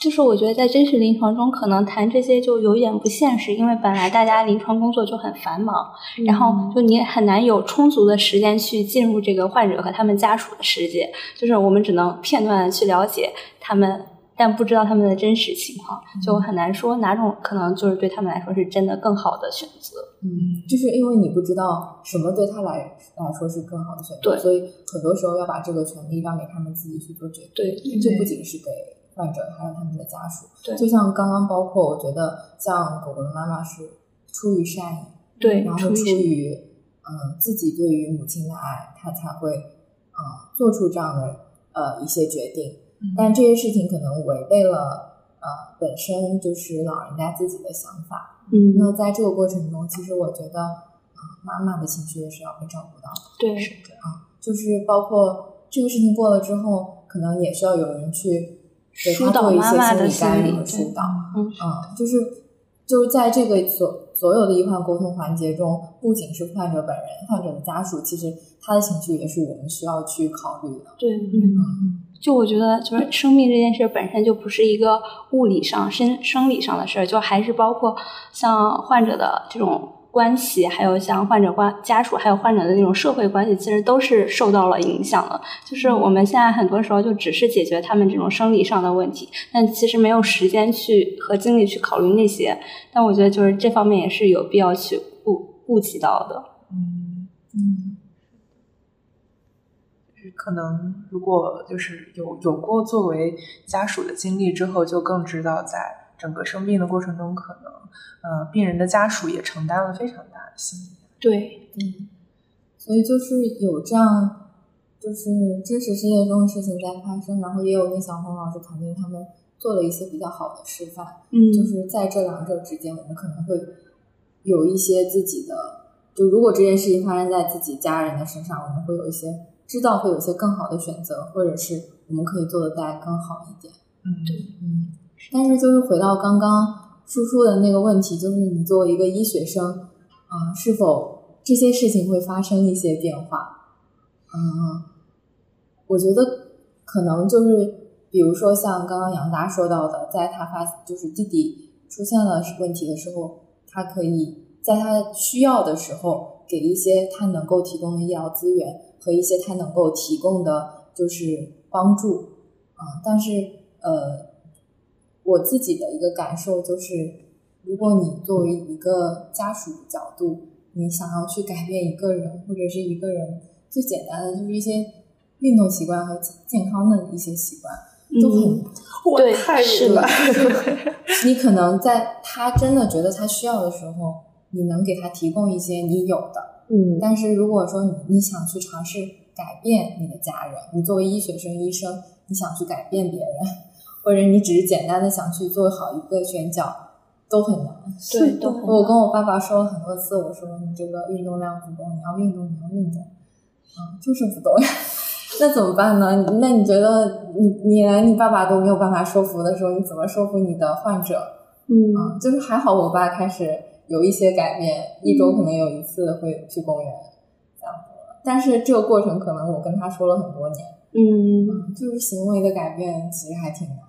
就是我觉得在真实临床中，可能谈这些就有点不现实，因为本来大家临床工作就很繁忙，然后就你很难有充足的时间去进入这个患者和他们家属的世界，就是我们只能片段的去了解他们。但不知道他们的真实情况，就很难说哪种可能就是对他们来说是真的更好的选择。嗯，就是因为你不知道什么对他来来说是更好的选择，所以很多时候要把这个权利让给他们自己去做决定。对，这不仅是给患者，还有他们的家属。对，就像刚刚包括我觉得，像狗狗的妈妈是出于善意，对，然后出于嗯自己对于母亲的爱，他才会嗯做出这样的呃一些决定。但这些事情可能违背了呃本身就是老人家自己的想法。嗯，那在这个过程中，其实我觉得啊妈妈的情绪也是要被照顾到的。对，是的啊，就是包括这个事情过了之后，可能也需要有人去给他做一些心理干预和疏导。嗯，就是就是在这个所所有的医患沟通环节中，不仅是患者本人，患者的家属，其实他的情绪也是我们需要去考虑的。对，嗯。就我觉得，就是生命这件事本身就不是一个物理上、生生理上的事儿，就还是包括像患者的这种关系，还有像患者关家属，还有患者的那种社会关系，其实都是受到了影响的。就是我们现在很多时候就只是解决他们这种生理上的问题，但其实没有时间去和精力去考虑那些。但我觉得，就是这方面也是有必要去顾顾及到的。嗯嗯。可能如果就是有有过作为家属的经历之后，就更知道在整个生病的过程中，可能呃病人的家属也承担了非常大的心理。对，嗯，所以就是有这样就是真实世界中的事情在发生，然后也有跟小红老师团队他们做了一些比较好的示范。嗯，就是在这两者之间，我们可能会有一些自己的，就如果这件事情发生在自己家人的身上，我们会有一些知道会有一些更好的选择，或者是我们可以做的再更好一点。嗯，对，嗯。但是就是回到刚刚叔叔的那个问题，就是你作为一个医学生，啊、是否这些事情会发生一些变化？嗯，我觉得可能就是，比如说像刚刚杨达说到的，在他发就是弟弟出现了问题的时候，他可以在他需要的时候给一些他能够提供的医疗资源和一些他能够提供的就是帮助啊、但是呃，我自己的一个感受就是，如果你作为一个家属的角度，你想要去改变一个人或者是一个人，最简单的就是一些运动习惯和健康的一些习惯，都很嗯对我太是明白的 你可能在他真的觉得他需要的时候，你能给他提供一些你有的。嗯但是如果说你你想去尝试改变你的家人，你作为医学生医生，你想去改变别人，或者你只是简单的想去做好一个选角，都很难。对，都很我跟我爸爸说了很多次，我说你这个运动量不够，你要运动，你要运动，嗯，就是不动。那怎么办呢？那你觉得你你连你爸爸都没有办法说服的时候，你怎么说服你的患者？嗯啊，就是还好我爸开始有一些改变，一周可能有一次会去公园这样子。但是这个过程可能我跟他说了很多年，嗯嗯，就是行为的改变其实还挺难的。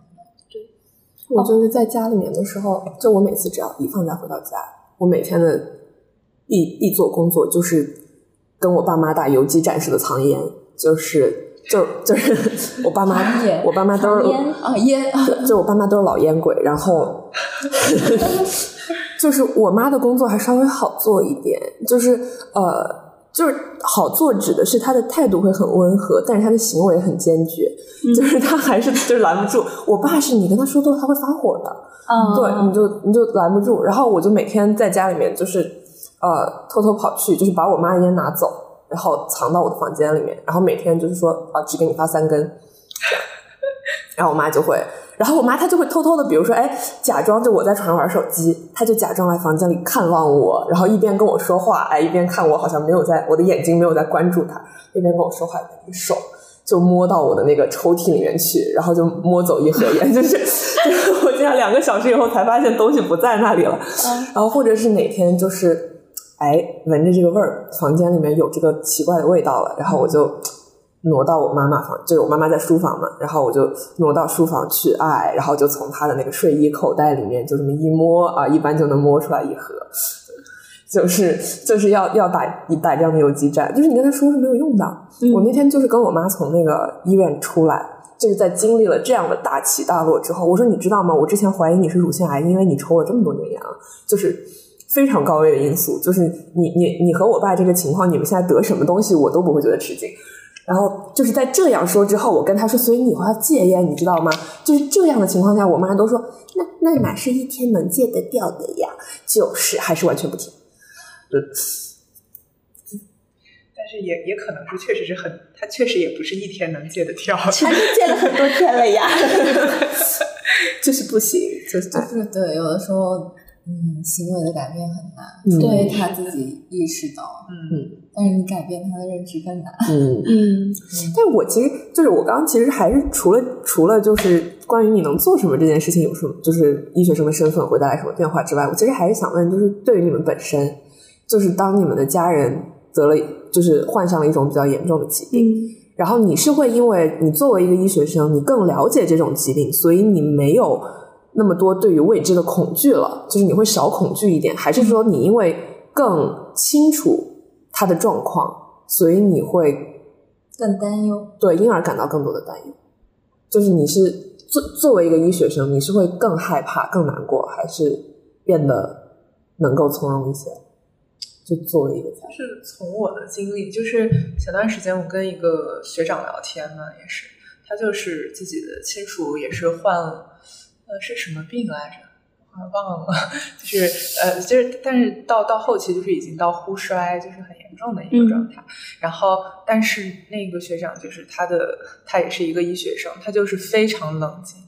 我就是在家里面的时候，就我每次只要一放假回到家，我每天的必必做工作就是跟我爸妈打游击战士的藏烟，就是就就是 我爸妈，我爸妈都是烟啊烟啊，就我爸妈都是老烟鬼，然后 就是我妈的工作还稍微好做一点，就是呃，就是好做指的是她的态度会很温和，但是她的行为很坚决，就是她还是 就是拦不住。我爸是你跟他说多了，他会发火的，嗯，对，你就你就拦不住。然后我就每天在家里面就是呃偷偷跑去，就是把我妈的烟拿走，然后藏到我的房间里面，然后每天就是说啊只给你发三根，然后我妈就会，然后我妈她就会偷偷的，比如说哎假装就我在床上玩手机，她就假装来房间里看望我，然后一边跟我说话，哎一边看我好像没有在我的眼睛没有在关注她，一边跟我说话，一边手。就摸到我的那个抽屉里面去，然后就摸走一盒烟，就是就是我这样两个小时以后才发现东西不在那里了，然后或者是哪天就是哎闻着这个味儿，房间里面有这个奇怪的味道了，然后我就挪到我妈妈房，就是我妈妈在书房嘛，然后我就挪到书房去，哎，然后就从她的那个睡衣口袋里面就这么一摸啊，一般就能摸出来一盒。就是就是要要打打这样的游击战，就是你跟他说是没有用的。嗯我那天就是跟我妈从那个医院出来，就是在经历了这样的大起大落之后，我说你知道吗？我之前怀疑你是乳腺癌，因为你抽了这么多年烟，就是非常高危的因素。就是你你你和我爸这个情况，你们现在得什么东西，我都不会觉得吃惊。然后就是在这样说之后，我跟他说，所以你以后要戒烟，你知道吗？就是这样的情况下，我妈都说，那那哪是一天能戒得掉的呀？就是还是完全不听。但是也也可能是确实是很，他确实也不是一天能戒得掉。还是戒了很多天了呀，就是不行，就是就是对，有的时候，嗯，行为的改变很难，嗯。除非他自己意识到，嗯，但是你改变他的认知更难。嗯。嗯。但我其实就是我刚刚其实还是除了除了就是关于你能做什么这件事情有什么就是医学生的身份会带来什么变化之外，我其实还是想问，就是对于你们本身，就是当你们的家人得了就是患上了一种比较严重的疾病，嗯。然后你是会因为你作为一个医学生，你更了解这种疾病，所以你没有那么多对于未知的恐惧了，就是你会少恐惧一点，还是说你因为更清楚他的状况，所以你会更担忧，对，因而感到更多的担忧。就是你是作作为一个医学生，你是会更害怕、更难过，还是变得能够从容一些？就作为一个家人，是从我的经历，就是前段时间我跟一个学长聊天呢，也是他就是自己的亲属也是患了呃是什么病来着？忘了，就是呃，就是但是到到后期就是已经到呼衰，就是很严重的一个状态。然后，但是那个学长就是他的，他也是一个医学生，他就是非常冷静，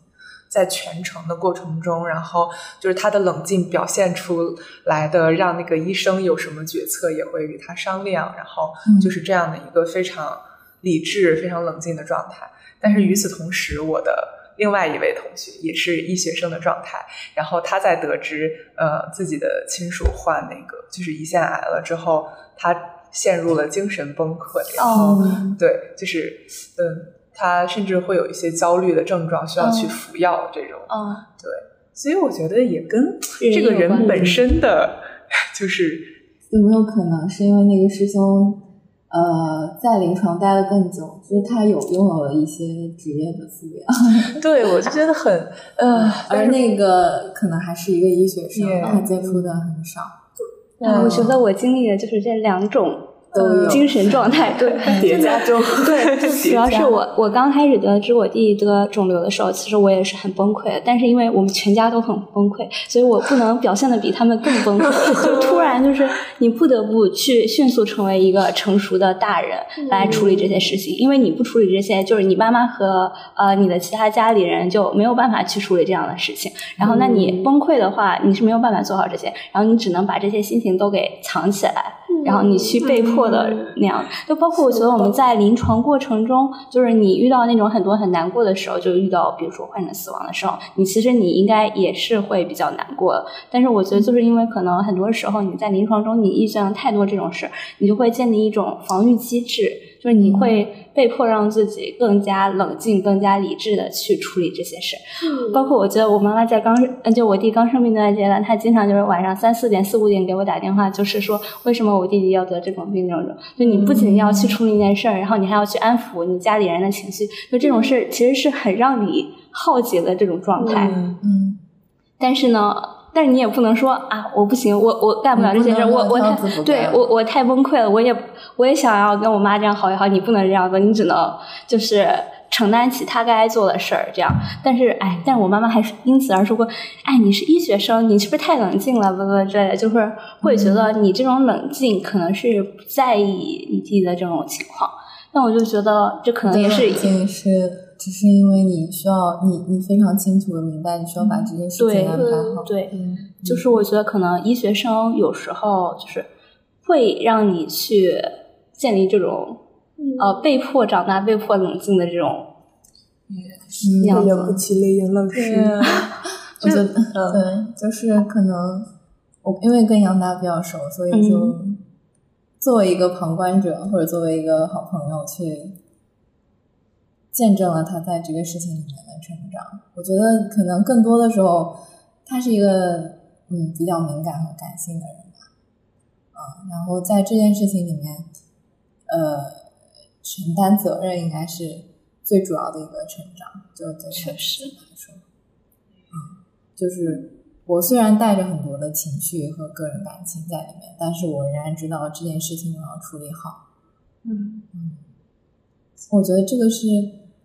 在全程的过程中，然后就是他的冷静表现出来的，让那个医生有什么决策也会与他商量，然后就是这样的一个非常理智、非常冷静的状态。但是与此同时，我的。另外一位同学也是医学生的状态，然后他在得知呃自己的亲属患那个就是胰腺癌了之后，他陷入了精神崩溃，然后对，就是嗯，他甚至会有一些焦虑的症状，需要去服药这种，嗯，对，所以我觉得也跟这个人本身的，就是有没有可能是因为那个师兄？呃，在临床待了更久，就是他有拥有了一些职业的素养。对，我就觉得很呃，而那个可能还是一个医学生，他接触的很少。嗯，我觉得我经历的就是这两种。都精神状态对叠加中，对 主要是我我刚开始得知我弟弟得肿瘤的时候，其实我也是很崩溃的。但是因为我们全家都很崩溃，所以我不能表现的比他们更崩溃。就突然就是你不得不去迅速成为一个成熟的大人来处理这些事情，因为你不处理这些，就是你妈妈和呃你的其他家里人就没有办法去处理这样的事情。然后那你崩溃的话，你是没有办法做好这些，然后你只能把这些心情都给藏起来。然后你去被迫的那样，就包括我觉得我们在临床过程中，就是你遇到那种很多很难过的时候，就遇到比如说患者死亡的时候，你其实你应该也是会比较难过。但是我觉得就是因为可能很多时候你在临床中你遇见了太多这种事，你就会建立一种防御机制。就是你会被迫让自己更加冷静、更加理智的去处理这些事，包括我觉得我妈妈在刚，就我弟刚生病那段阶段，她经常就是晚上三四点、四五点给我打电话，就是说为什么我弟弟要得这种病这种。就你不仅要去处理一件事儿，然后你还要去安抚你家里人的情绪，就这种事其实是很让你耗竭的这种状态。嗯，但是呢。但是你也不能说啊，我不行，我我干不了这些事，我我太对我我太崩溃了，我也我也想要跟我妈这样好一好，你不能这样做，你只能就是承担起她该做的事儿，这样。但是哎，但是我妈妈还是因此而说过，哎，你是医学生，你是不是太冷静了？不不之类的，就是会觉得你这种冷静可能是不在意你自己的这种情况。那我就觉得这可能也是是。只是因为你需要你你非常清楚的明白，你需要把这件事情安排好。对，就是我觉得可能医学生有时候就是会让你去建立这种呃被迫长大、被迫冷静的这种样子。不起泪眼老师，我觉得对，就是可能我因为跟杨达比较熟，所以就作为一个旁观者，或者作为一个好朋友去。见证了他在这个事情里面的成长。我觉得可能更多的时候，他是一个嗯比较敏感和感性的人吧，嗯，然后在这件事情里面，呃，承担责任应该是最主要的一个成长。就对确实来说，嗯，就是我虽然带着很多的情绪和个人感情在里面，但是我仍然知道这件事情我要处理好。嗯嗯，我觉得这个是。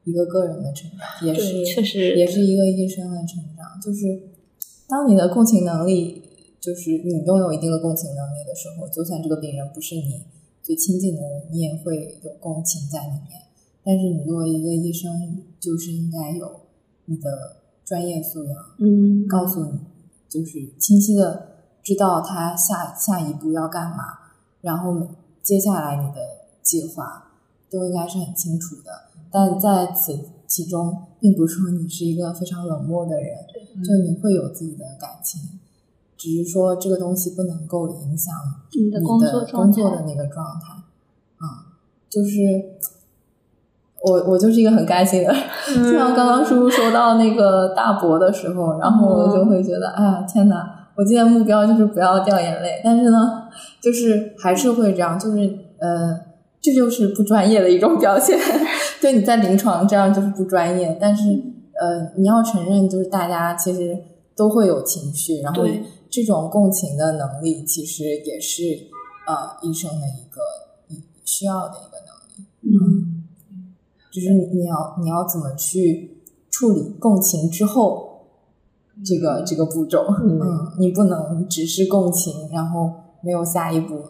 一个个人的成长，也是确实，也是一个医生的成长。就是当你的共情能力，就是你拥有一定的共情能力的时候，就算这个病人不是你最亲近的人，你也会有共情在里面。但是你作为一个医生，就是应该有你的专业素养，嗯，告诉你，就是清晰的知道他下下一步要干嘛，然后接下来你的计划都应该是很清楚的。但在此其中，并不是说你是一个非常冷漠的人，就你会有自己的感情，只是说这个东西不能够影响你的工作工作的那个状态。啊，就是我我就是一个很干性的，就像刚刚叔叔说到那个大伯的时候，然后我就会觉得，哎呀天哪，我今天目标就是不要掉眼泪，但是呢，就是还是会这样，就是呃。这就是不专业的一种表现，对你在临床这样就是不专业。但是，呃，你要承认，就是大家其实都会有情绪，然后这种共情的能力其实也是呃医生的一个需要的一个能力。嗯，就是你要你要怎么去处理共情之后这个这个步骤。嗯嗯，你不能只是共情，然后没有下一步。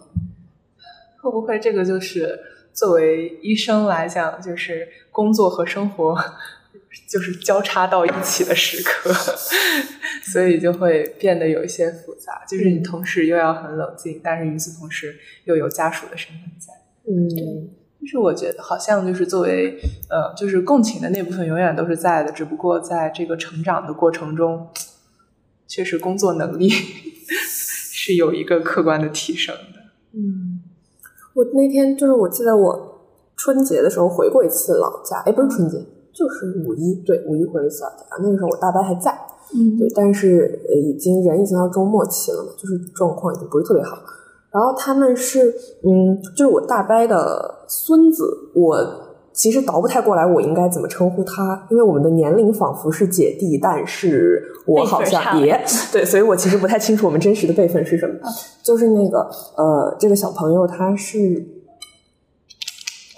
会不会这个就是作为医生来讲，就是工作和生活就是交叉到一起的时刻，所以就会变得有一些复杂。就是你同时又要很冷静，但是与此同时又有家属的身份在。嗯就是我觉得好像就是作为呃，就是共情的那部分永远都是在的，只不过在这个成长的过程中，确实工作能力 是有一个客观的提升的。嗯，我那天就是我记得我春节的时候回过一次老家，哎，不是春节，就是五一，对，五一回了一次老家，那个时候我大伯还在，嗯对，但是呃，已经人已经到中末期了嘛，就是状况已经不是特别好。然后他们是，嗯，就是我大伯的孙子，我其实倒不太过来，我应该怎么称呼他，因为我们的年龄仿佛是姐弟，但是我好像也对，所以我其实不太清楚我们真实的辈分是什么。就是那个呃，这个小朋友他是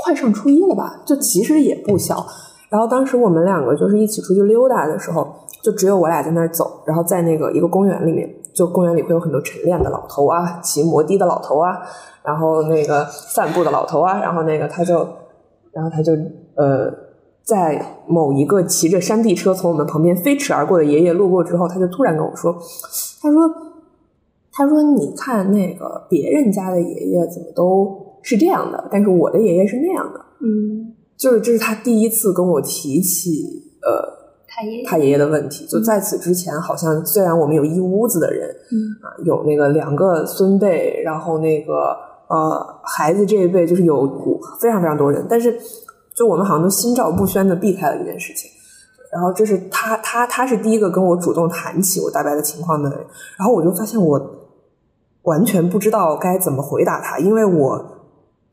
快上初一了吧，就其实也不小。然后当时我们两个就是一起出去溜达的时候，就只有我俩在那儿走，然后在那个一个公园里面，就公园里会有很多晨练的老头啊，骑摩的的老头啊，然后那个散步的老头啊，然后那个他就，然后他就呃，在某一个骑着山地车从我们旁边飞驰而过的爷爷路过之后，他就突然跟我说，他说，他说你看那个别人家的爷爷怎么都是这样的，但是我的爷爷是那样的。嗯，就是这是他第一次跟我提起呃他爷他爷爷的问题。就在此之前，好像虽然我们有一屋子的人，嗯啊，有那个两个孙辈，然后那个呃孩子这一辈就是有非常非常多人，但是就我们好像都心照不宣的避开了这件事情。然后这是他他他是第一个跟我主动谈起我大伯的情况的人，然后我就发现我完全不知道该怎么回答他，因为我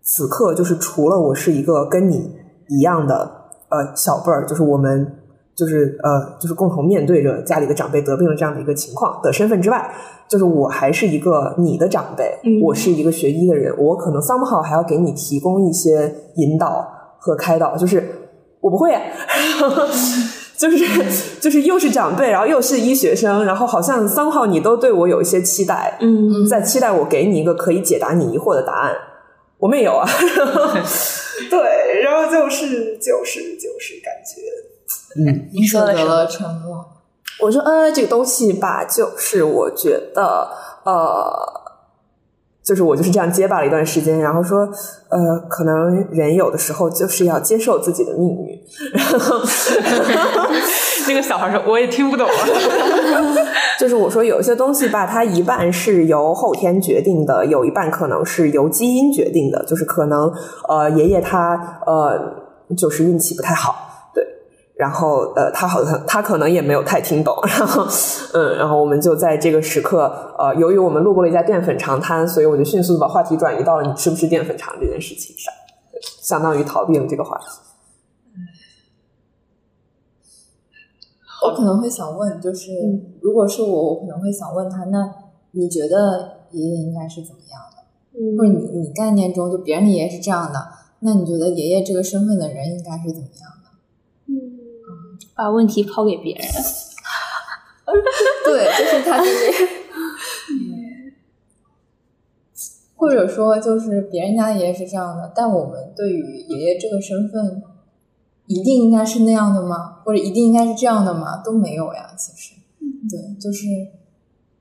此刻就是除了我是一个跟你一样的呃小辈儿，就是我们就是呃就是共同面对着家里的长辈得病的这样的一个情况的身份之外，就是我还是一个你的长辈，嗯我是一个学医的人，我可能 somehow 还要给你提供一些引导和开导，就是我不会啊。就是就是又是长辈，然后又是医学生，然后好像三号你都对我有一些期待，嗯在期待我给你一个可以解答你疑惑的答案。我们也有啊，对，然后就是就是就是感觉，嗯，你选择了沉默。我说呃，这个东西吧，就是我觉得呃，就是我就是这样结巴了一段时间，然后说呃，可能人有的时候就是要接受自己的命运，然后 那个小孩说：“我也听不懂啊。就是我说有一些东西吧，它一半是由后天决定的，有一半可能是由基因决定的。就是可能呃，爷爷他呃，就是运气不太好，对。然后呃，他好像他可能也没有太听懂，然后嗯，然后我们就在这个时刻呃，由于我们路过了一家淀粉肠摊，所以我就迅速的把话题转移到了你吃不吃淀粉肠这件事情上，相当于逃避了这个话题。我可能会想问，就是、如果是我，我可能会想问他，那你觉得爷爷应该是怎么样的？或者你你概念中就别人的爷爷是这样的，那你觉得爷爷这个身份的人应该是怎么样的？把问题抛给别人，对，就是他就是，或者说就是别人家的爷爷是这样的，但我们对于爷爷这个身份，一定应该是那样的吗？或者一定应该是这样的吗？都没有呀，其实，对，就是，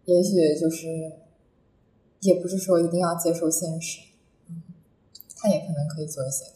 也许就是，也不是说一定要接受现实，嗯，他也可能可以做一些改变。”是的，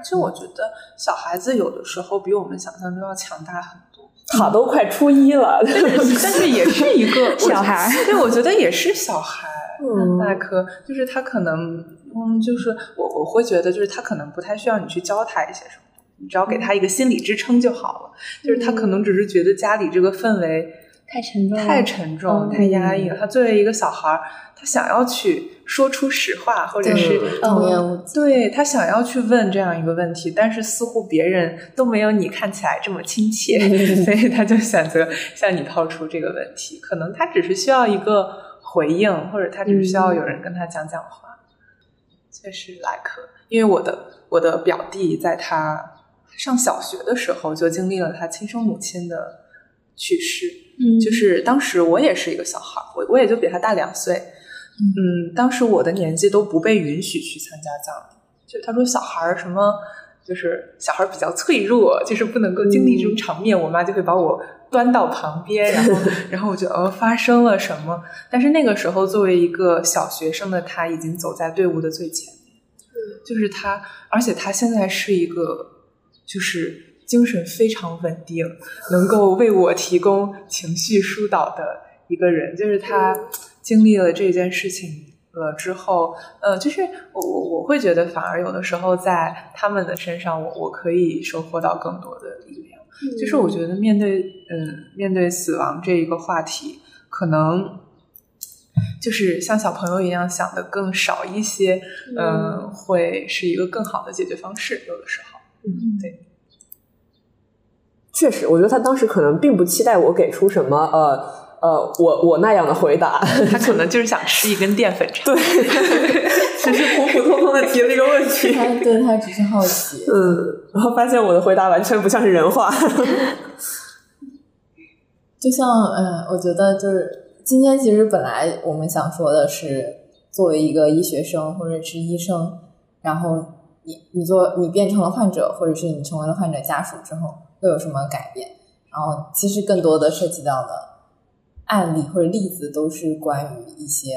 而且我觉得小孩子有的时候比我们想象中要强大很多。他都快初一了，但是也是一个 小孩对，我觉得也是小孩。嗯那可就是他可能，嗯，就是我我会觉得，就是他可能不太需要你去教他一些什么，你只要给他一个心理支撑就好了。就是他可能只是觉得家里这个氛围太沉重，太沉重、嗯太压抑了。他作为一个小孩儿，他想要去说出实话，或者是对童言无忌对他想要去问这样一个问题，但是似乎别人都没有你看起来这么亲切，所以他就选择向你抛出这个问题。可能他只是需要一个回应，或者他只是需要有人跟他讲讲话。确实来可，因为我的我的表弟在他上小学的时候就经历了他亲生母亲的去世，嗯就是当时我也是一个小孩儿，我我也就比他大两岁，嗯，当时我的年纪都不被允许去参加葬礼，就他说小孩儿什么。就是小孩儿比较脆弱，就是不能够经历这种场面，我妈就会把我端到旁边，然后，然后我就呃发生了什么？但是那个时候，作为一个小学生的他，已经走在队伍的最前面，就是他，而且他现在是一个，就是精神非常稳定，能够为我提供情绪疏导的一个人，就是他经历了这件事情。了之后，呃，就是我我我会觉得，反而有的时候在他们的身上，我我可以收获到更多的力量。就是我觉得面对，嗯，面对死亡这一个话题，可能就是像小朋友一样想的更少一些，嗯、会是一个更好的解决方式。有的时候，嗯，对，确实，我觉得他当时可能并不期待我给出什么呃呃我我那样的回答，他可能 就是想吃一根淀粉肠。对，只是普普通通的提了一个问题，他对他只是好奇，嗯，然后发现我的回答完全不像是人话，就像嗯，我觉得就是今天其实本来我们想说的是，作为一个医学生或者是医生，然后你你做你变成了患者，或者是你成为了患者家属之后，会有什么改变？然后其实更多的涉及到的案例或者例子，都是关于一些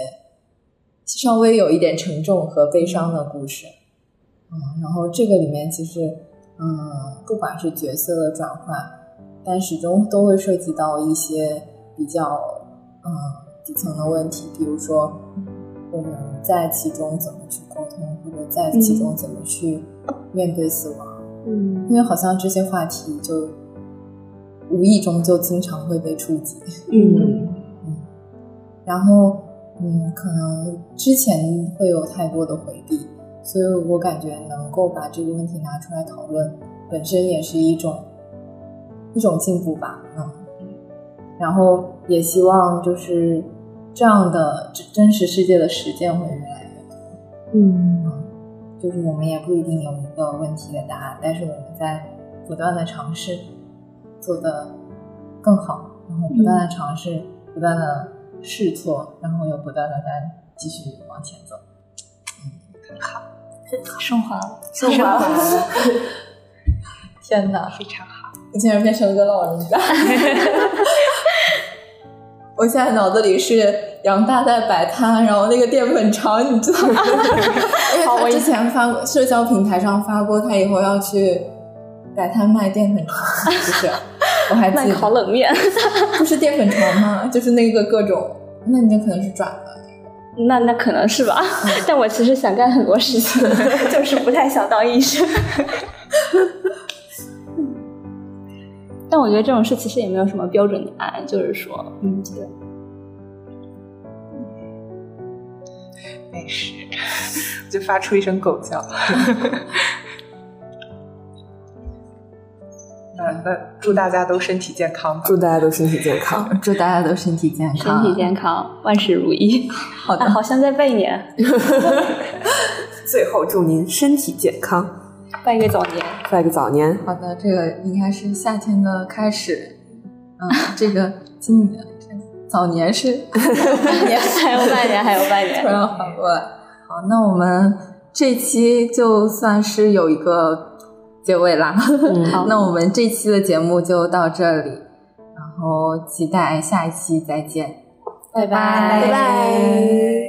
稍微有一点沉重和悲伤的故事。嗯，然后这个里面其实嗯，不管是角色的转换。但始终都会涉及到一些比较嗯底层的问题，比如说我们在其中怎么去沟通，或者在其中怎么去面对死亡。嗯因为好像这些话题就无意中就经常会被触及。嗯。然后嗯，可能之前会有太多的回避，所以我感觉能够把这个问题拿出来讨论，本身也是一种一种进步吧，嗯。然后也希望就是这样的真真实世界的实践会越来越多，嗯就是我们也不一定有一个问题的答案，但是我们在不断的尝试做得更好，然后不断的尝试，不断的试错，然后又不断的在继续往前走。嗯，好升华了，升华了，天哪！非常好。我竟然变成了个老人家。我现在脑子里是杨大在摆摊，然后那个淀粉肠，你知道吗？因为他之前发过社交平台上发过，他以后要去摆摊卖淀粉肠，就是我还卖记得，烤冷面，不是淀粉肠吗？就是那个各种，那你就可能是转了。那那可能是吧。但我其实想干很多事情，就是不太想当医生。但我觉得这种事其实也没有什么标准答案，就是说，嗯，对，没事，就发出一声狗叫。那那祝大家都身体健康吧。祝大家都身体健康。祝大家都身体健康身体健康，万事如意。好的啊，好像在拜年，最后祝您身体健康，拜个早年。拜个早年。好的，这个应该是夏天的开始。嗯，这个今年早年是 年还有半年，还有半年突。然缓过来。好，那我们这期就算是有一个结尾啦。好 那我们这期的节目就到这里，然后期待下一期再见，拜拜拜拜。